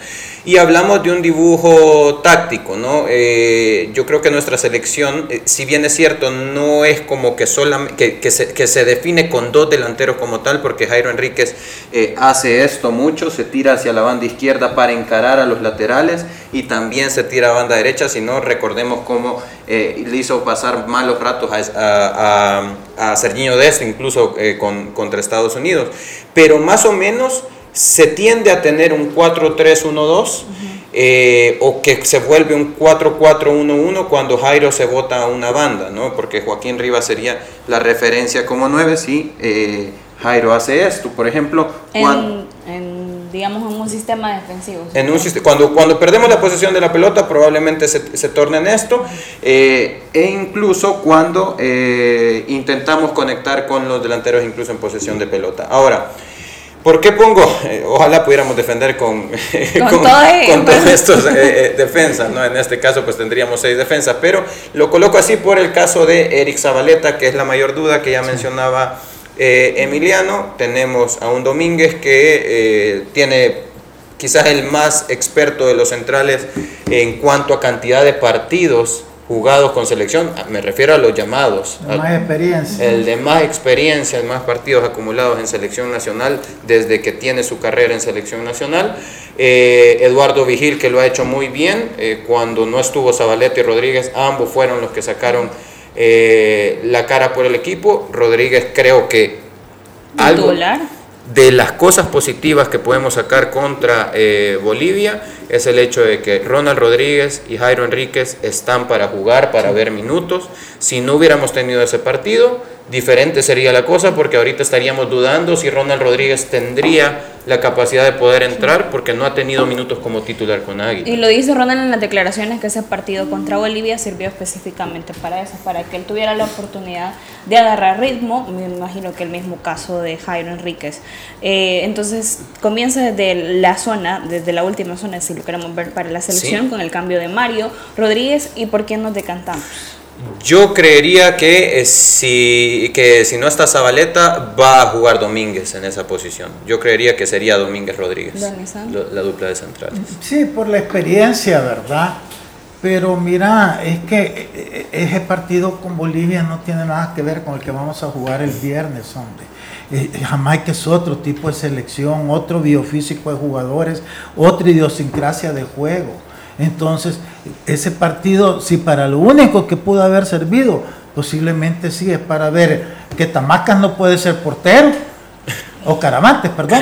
Y hablamos de un dibujo táctico, ¿no? Eh, yo creo que nuestra selección, eh, si bien es cierto, no es como que, solamente, que, que se, que se define con dos delanteros como tal, porque Jairo Enríquez eh, hace esto mucho, se tira hacia la banda izquierda para encarar a los laterales y también se tira a banda derecha, si no recordemos cómo le hizo pasar malos ratos a, a, a, a Serginho incluso con, contra Estados Unidos. Pero más o menos se tiende a tener un 4-3-1-2 eh, o que se vuelve un 4-4-1-1 cuando Jairo se vota a una banda, ¿no? porque Joaquín Rivas sería la referencia como 9 si eh, Jairo hace esto. Por ejemplo, cuando, En, en, digamos, en un sistema defensivo. en un sist- cuando, cuando perdemos la posesión de la pelota probablemente se, se torne en esto eh, e incluso cuando eh, intentamos conectar con los delanteros incluso en posesión de pelota. Ahora, ¿Por qué pongo? eh, ojalá pudiéramos defender con, (laughs) con, Con todo con todos pero- estos eh, eh, (laughs) defensas, ¿no? En este caso pues tendríamos seis defensas, pero lo coloco así por el caso de Eric Zabaleta, que es la mayor duda que ya mencionaba eh, Emiliano. Tenemos a un Domínguez que eh, tiene quizás el más experto de los centrales en cuanto a cantidad de partidos jugados con selección, me refiero a los llamados, al- Más experiencia. el de más experiencia, el más partidos acumulados en selección nacional desde que tiene su carrera en selección nacional. Eh, Eduardo Vigil, que lo ha hecho muy bien, eh, cuando no estuvo Zabaleta y Rodríguez, ambos fueron los que sacaron eh, la cara por el equipo. Rodríguez creo que algo de las cosas positivas que podemos sacar contra eh, Bolivia es el hecho de que Ronald Rodríguez y Jairo Enríquez están para jugar, para ver minutos. Si no hubiéramos tenido ese partido, diferente sería la cosa porque ahorita estaríamos dudando si Ronald Rodríguez tendría la capacidad de poder entrar porque no ha tenido minutos como titular con Águila. Y lo dice Ronald en las declaraciones que ese partido contra Bolivia sirvió específicamente para eso, para que él tuviera la oportunidad de agarrar ritmo, me imagino que el mismo caso de Jairo Enríquez. Eh, entonces comienza desde la zona, desde la última zona, si lo queremos ver para la selección, Sí. con el cambio de Mario Rodríguez y por qué nos decantamos. Yo creería que eh, si, que si no está Zabaleta, va a jugar Domínguez en esa posición. Yo creería que sería Domínguez Rodríguez, lo- la dupla de centrales. Sí, por la experiencia, ¿verdad? Pero mira, es que eh, eh, ese partido con Bolivia no tiene nada que ver con el que vamos a jugar el viernes, hombre. Eh, Jamaica es otro tipo de selección, otro biofísico de jugadores, otra idiosincrasia de juego. Entonces, ese partido, si para lo único que pudo haber servido, posiblemente sí es para ver que Tamacas no puede ser portero, o Caravantes, perdón.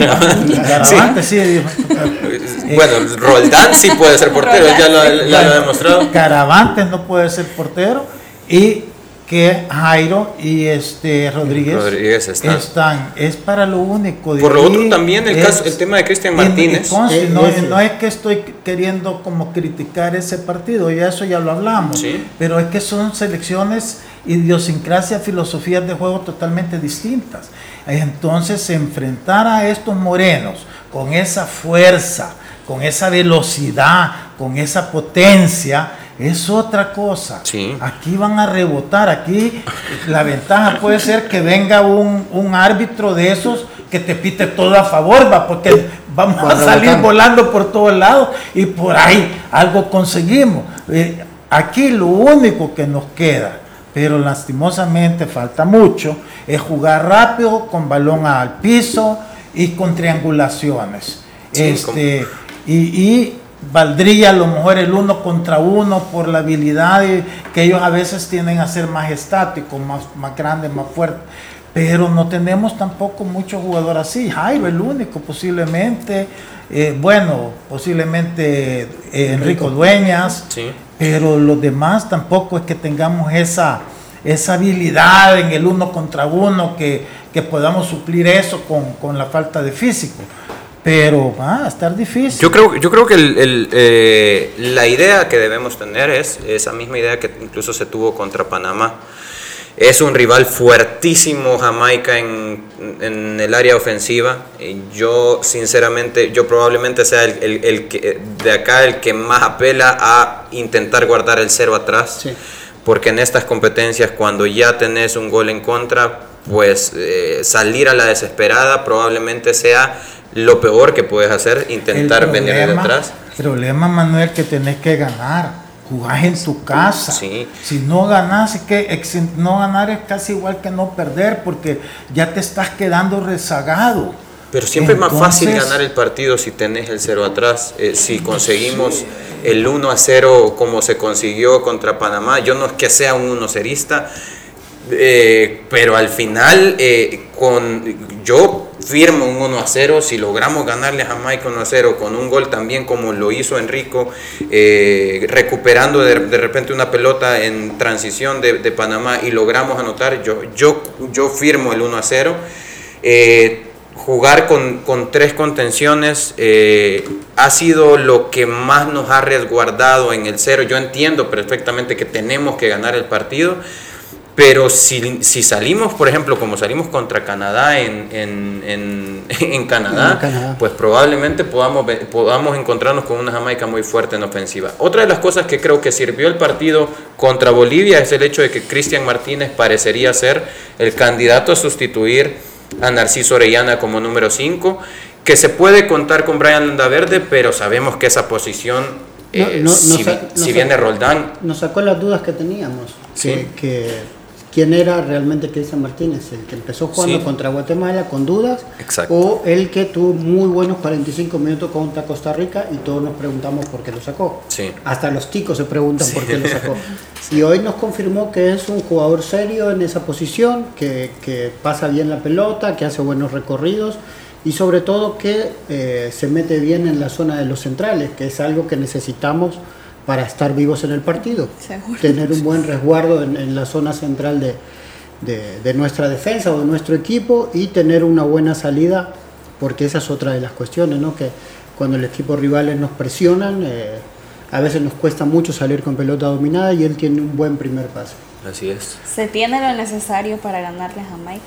Caravantes, sí. Eh, (laughs) Bueno, Roldán sí puede ser portero, ya lo, ya lo ha demostrado. Caravantes no puede ser portero y que Jairo y este Rodríguez, Rodríguez están. están. Es para lo único. Por lo otro, también el, es- caso, el tema de Cristian y- y Martínez. conste, Eh, no, no es que estoy queriendo como criticar ese partido, ya eso ya lo hablamos, Sí. pero es que son selecciones, idiosincrasias, filosofías de juego totalmente distintas. Entonces, enfrentar a estos morenos con esa fuerza, con esa velocidad, con esa potencia, es otra cosa. Sí. Aquí van a rebotar, aquí la ventaja puede ser que venga un, un árbitro de esos que te pite todo a favor, va, porque vamos Va a salir rebotando. volando por todos lados y por ahí algo conseguimos. Eh, aquí lo único que nos queda, pero lastimosamente falta mucho, es jugar rápido con balón al piso y con triangulaciones. Sí, este, y, y valdría a lo mejor el uno contra uno por la habilidad que ellos a veces tienden a ser más estáticos, más, más grandes, más fuertes. Pero no tenemos tampoco muchos jugadores así. Jairo, el único posiblemente. eh, bueno, posiblemente eh, Enrico Dueñas. Sí. Pero los demás tampoco es que tengamos esa, esa habilidad en el uno contra uno, que, que podamos suplir eso con, con la falta de físico. Pero va a estar difícil. Yo creo, yo creo que el, eh, la idea que debemos tener es esa misma idea que incluso se tuvo contra Panamá. Es un rival fuertísimo Jamaica en, en el área ofensiva. Y yo, sinceramente, yo probablemente sea el, el- el que, de acá el que más apela a intentar guardar el cero atrás. Sí. Porque en estas competencias, cuando ya tenés un gol en contra, pues eh, salir a la desesperada probablemente sea lo peor que puedes hacer, intentar venir de atrás. El problema, Manuel, que tenés que ganar. Jugás en tu casa. Sí. Si no ganás, es que no ganar es casi igual que no perder, porque ya te estás quedando rezagado. Pero siempre es más fácil ganar el partido si tenés el 0 atrás. Eh, si conseguimos el 1 a 0 como se consiguió contra Panamá, yo no es que sea un 1 cerista, eh, pero al final eh, con, yo firmo un 1 a 0. Si logramos ganarle a Jamaica 1 a 0 con un gol también como lo hizo Enrico, eh, recuperando de, de repente una pelota en transición de, de Panamá y logramos anotar, yo, yo, yo firmo el 1 a 0. Eh, jugar con, con tres contenciones eh, ha sido lo que más nos ha resguardado en el cero. Yo entiendo perfectamente que tenemos que ganar el partido, pero si, si salimos, por ejemplo, como salimos contra Canadá en, en, en- (laughs) en Canadá, En Canadá. pues probablemente podamos, podamos encontrarnos con una Jamaica muy fuerte en ofensiva. Otra de las cosas que creo que sirvió el partido contra Bolivia es el hecho de que Cristian Martínez parecería ser el candidato a sustituir a Narciso Orellana como número 5, que se puede contar con Brian Landaverde, pero sabemos que esa posición, eh, No, no, si, no viene Roldán, Nos sacó las dudas que teníamos. Sí. Que, que- quién era realmente Cristian Martínez, el que empezó jugando Sí. contra Guatemala con dudas, Exacto. o el que tuvo muy buenos 45 minutos contra Costa Rica y todos nos preguntamos por qué lo sacó. Sí. Hasta los ticos se preguntan Sí. por qué lo sacó. (laughs) Y hoy nos confirmó que es un jugador serio en esa posición, que, que pasa bien la pelota, que hace buenos recorridos y sobre todo que eh, se mete bien en la zona de los centrales, que es algo que necesitamos para estar vivos en el partido. Seguro. Tener un buen resguardo en, en la zona central de, de- de nuestra defensa o de nuestro equipo y tener una buena salida, porque esa es otra de las cuestiones, ¿no? que cuando el equipo rivales nos presionan, eh, a veces nos cuesta mucho salir con pelota dominada y él tiene un buen primer pase. así es. ¿Se tiene lo necesario para ganarle a Jamaica?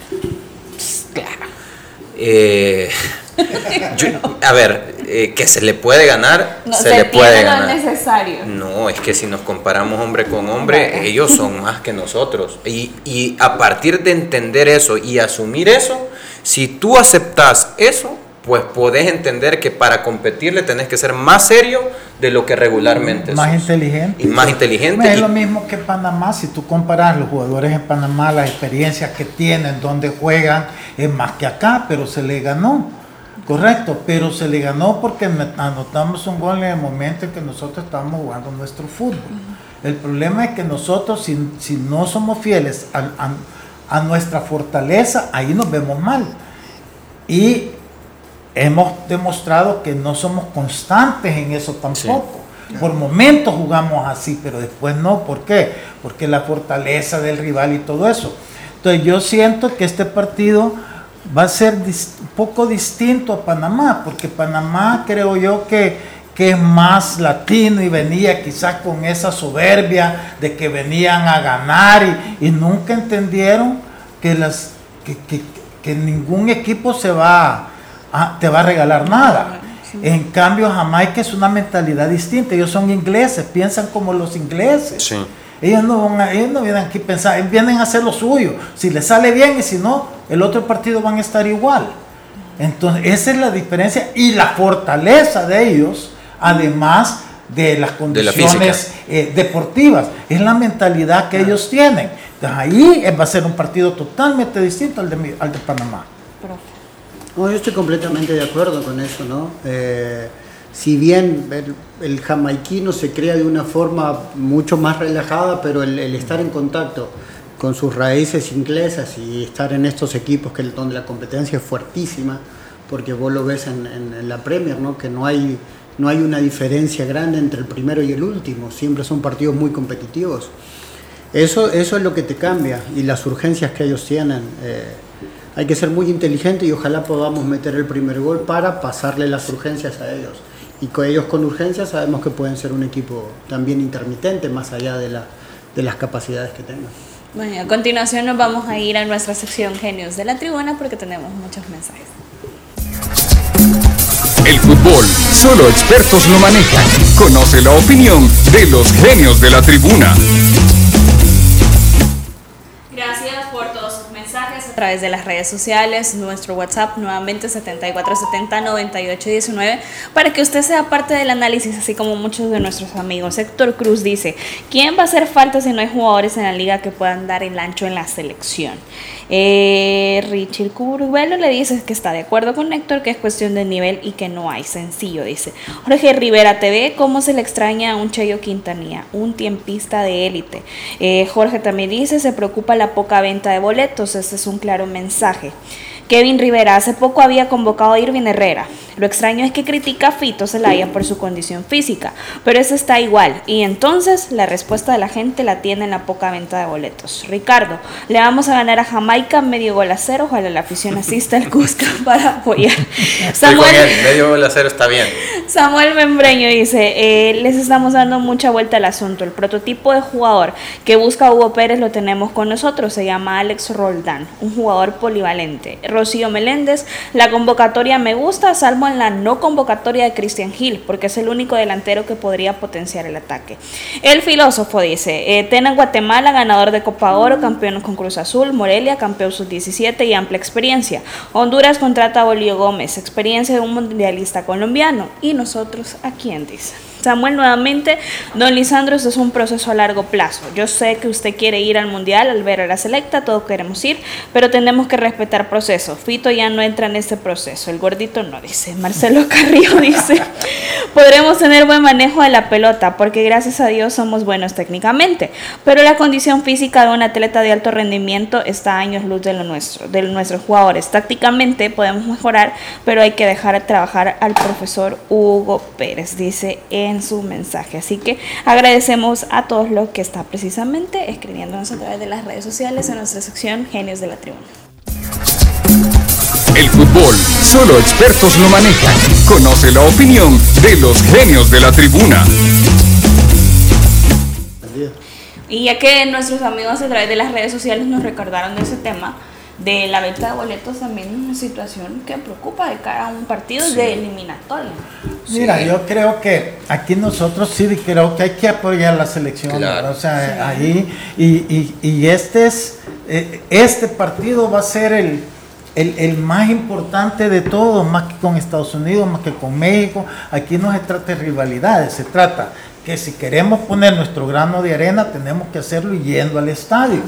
Eh, (laughs) yo- a ver, eh, que se le puede ganar, No, se, le puede ganar. necesario. No, es que si nos comparamos hombre con hombre, ellos son (laughs) más que nosotros. Y, y a partir de entender eso y asumir eso, si tú aceptas eso, pues podés entender que para competirle tenés que ser más serio de lo que regularmente Más sos. inteligente. Y más inteligente. Es y- lo mismo que Panamá, si tú comparas los jugadores en Panamá, las experiencias que tienen, donde juegan, es más que acá, pero se le ganó. Correcto, pero se le ganó porque anotamos un gol en el momento en que nosotros estábamos jugando nuestro fútbol. El problema es que nosotros, si, si no somos fieles al- a, a nuestra fortaleza, ahí nos vemos mal. Y hemos demostrado que no somos constantes en eso tampoco. Por momentos jugamos así, pero después no. ¿Por qué? Porque la fortaleza del rival y todo eso. Entonces yo siento que este partido va a ser un poco distinto a Panamá, porque Panamá creo yo que, que es más latino y venía quizás con esa soberbia de que venían a ganar y, y nunca entendieron que, las, que, que- que ningún equipo se va te va a regalar nada. En cambio, Jamaica es una mentalidad distinta. Ellos son ingleses, piensan como los ingleses. Sí. Ellos no, van a- ellos no vienen aquí a pensar, ellos vienen a hacer lo suyo. Si les sale bien y si no, el otro partido van a estar igual. Entonces, esa es la diferencia y la fortaleza de ellos, además de las De la condiciones eh, deportivas. Es la mentalidad que ellos tienen. Entonces, ahí va a ser un partido totalmente distinto al de, mi- al de Panamá. No, yo estoy completamente de acuerdo con eso, ¿no? Eh, si bien el, el jamaiquino se crea de una forma mucho más relajada, pero el, estar en contacto con sus raíces inglesas y estar en estos equipos que, donde la competencia es fuertísima, porque vos lo ves en la Premier, ¿no? Que no hay, no hay una diferencia grande entre el primero y el último, siempre son partidos muy competitivos. Eso, eso es lo que te cambia y las urgencias que ellos tienen. eh, hay que ser muy inteligente y ojalá podamos meter el primer gol para pasarle las urgencias a ellos. Y con ellos con urgencias sabemos que pueden ser un equipo también intermitente, más allá de, la, de las capacidades que tengan. Bueno, a continuación nos vamos a ir a nuestra sección Genios de la Tribuna porque tenemos muchos mensajes. El fútbol, solo expertos lo manejan. Conoce la opinión de los genios de la tribuna. Través de las redes sociales, nuestro WhatsApp nuevamente 74709819 para que usted sea parte del análisis, así como muchos de nuestros amigos. Héctor Cruz dice, ¿quién va a hacer falta si no hay jugadores en la liga que puedan dar el ancho en la selección? Eh, Richard Curvelo le dice que está de acuerdo con Héctor, que es cuestión de nivel y que no hay sencillo, dice. Jorge Rivera TV, ¿cómo se le extraña a un Cheyo Quintanilla, un tiempista de élite? Eh, Jorge también dice, se preocupa la poca venta de boletos, este es un claro mensaje. Kevin Rivera, hace poco había convocado a Irving Herrera. Lo extraño es que critica a Fito Zelaya por su condición física, pero eso está igual. Y entonces la respuesta de la gente la tiene en la poca venta de boletos. Ricardo, le vamos a ganar a Jamaica medio gol a cero. Ojalá la afición asista al Cusca (laughs) para apoyar. Samuel, él, medio gol a cero está bien. Samuel Membreño dice, eh, les estamos dando mucha vuelta al asunto. El prototipo de jugador que busca Hugo Pérez lo tenemos con nosotros. Se llama Alex Roldán, un jugador polivalente. Rocío Meléndez, la convocatoria me gusta, salvo en la no convocatoria de Cristian Gil, porque es el único delantero que podría potenciar el ataque. El filósofo dice, eh, Tena Guatemala, ganador de Copa Oro, campeón con Cruz Azul, Morelia, campeón sub-17 y amplia experiencia. Honduras contrata a Bolío Gómez, experiencia de un mundialista colombiano. Y nosotros, ¿a quién dice? Samuel nuevamente, don Lisandro, esto es un proceso a largo plazo. Yo sé que usted quiere ir al mundial, al ver a la selecta, todos queremos ir, pero tenemos que respetar procesos. Fito ya no entra en este proceso, el gordito no dice. Marcelo (laughs) Carrillo dice, podremos tener buen manejo de la pelota, porque gracias a Dios somos buenos técnicamente, pero la condición física de un atleta de alto rendimiento está a años luz de lo nuestro, de nuestros jugadores. Tácticamente podemos mejorar, pero hay que dejar trabajar al profesor Hugo Pérez, dice en su mensaje. Así que agradecemos a todos los que están precisamente escribiéndonos a través de las redes sociales en nuestra sección Genios de la Tribuna. El fútbol, solo expertos lo manejan. Conoce la opinión de los genios de la tribuna. Y ya que nuestros amigos a través de las redes sociales nos recordaron de ese tema, de la venta de boletos también es una situación que preocupa de cara a un partido de eliminatoria. Mira, yo creo que aquí nosotros sí creo que hay que apoyar la selección, o sea, ahí y, y, y, este es eh, este partido va a ser el, el, el, más importante de todos, más que con Estados Unidos, más que con México. Aquí no se trata de rivalidades, se trata que si queremos poner nuestro grano de arena, tenemos que hacerlo yendo al estadio.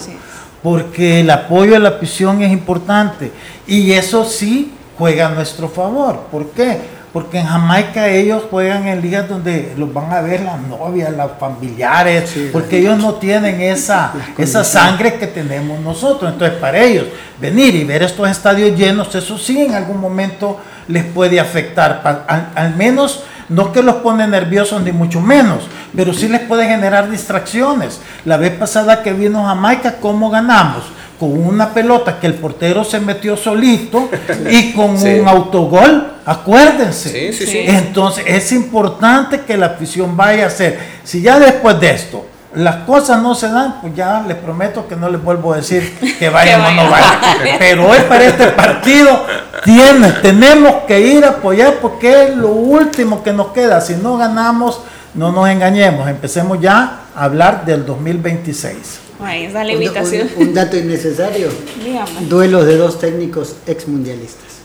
Porque el apoyo a la afición es importante. Y eso sí juega a nuestro favor. ¿Por qué? porque en Jamaica ellos juegan en ligas donde los van a ver las novias, las familiares, porque ellos no tienen (laughs) esa, esa sangre que tenemos nosotros. Entonces, para ellos, venir y ver estos estadios llenos, eso sí en algún momento les puede afectar, al, menos no que los pone nerviosos ni mucho menos, pero sí les puede generar distracciones. La vez pasada que vino Jamaica, ¿cómo ganamos? con una pelota que el portero se metió solito y (laughs) con un autogol, acuérdense. Entonces es importante que la afición vaya a hacer. Si ya después de esto las cosas no se dan, pues ya les prometo que no les vuelvo a decir (laughs) que vayan o no vayan. (laughs) Pero hoy para este partido tiene, tenemos que ir a apoyar porque es lo último que nos queda. Si no ganamos, no nos engañemos, empecemos ya a hablar del 2026. Ahí está la invitación. Un, dato innecesario. Duelos de dos técnicos ex mundialistas.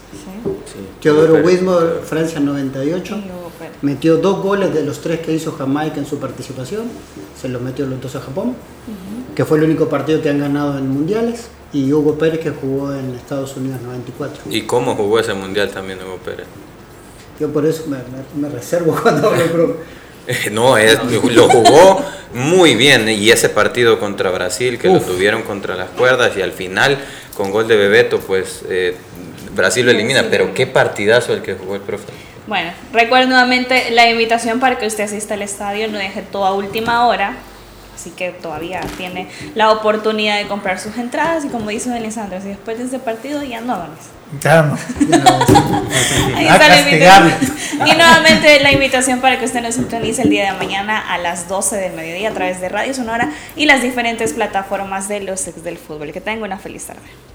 Teodoro Wismore, Francia 98, metió dos goles de los tres que hizo Jamaica en su participación, se los metió los dos a Japón, que fue el único partido que han ganado en mundiales, y Hugo Pérez que jugó en Estados Unidos 94. ¿Y cómo jugó ese mundial también Hugo Pérez? Yo por eso me, reservo (laughs) cuando hablo, (laughs) No, lo jugó muy bien y ese partido contra Brasil que lo tuvieron contra las cuerdas y al final con gol de Bebeto pues eh, Brasil lo elimina, pero qué partidazo el que jugó el profe. Bueno, recuerdo nuevamente la invitación para que usted asista al estadio, no deje todo a última hora, así que todavía tiene la oportunidad de comprar sus entradas y como dice Lisandro, si después de ese partido ya no hagas. (laughs) Ahí está la invitación. Y nuevamente la invitación para que usted nos sintonice el día de mañana a las 12 del mediodía a través de Radio Sonora y las diferentes plataformas de los ex del fútbol. Que tenga una feliz tarde.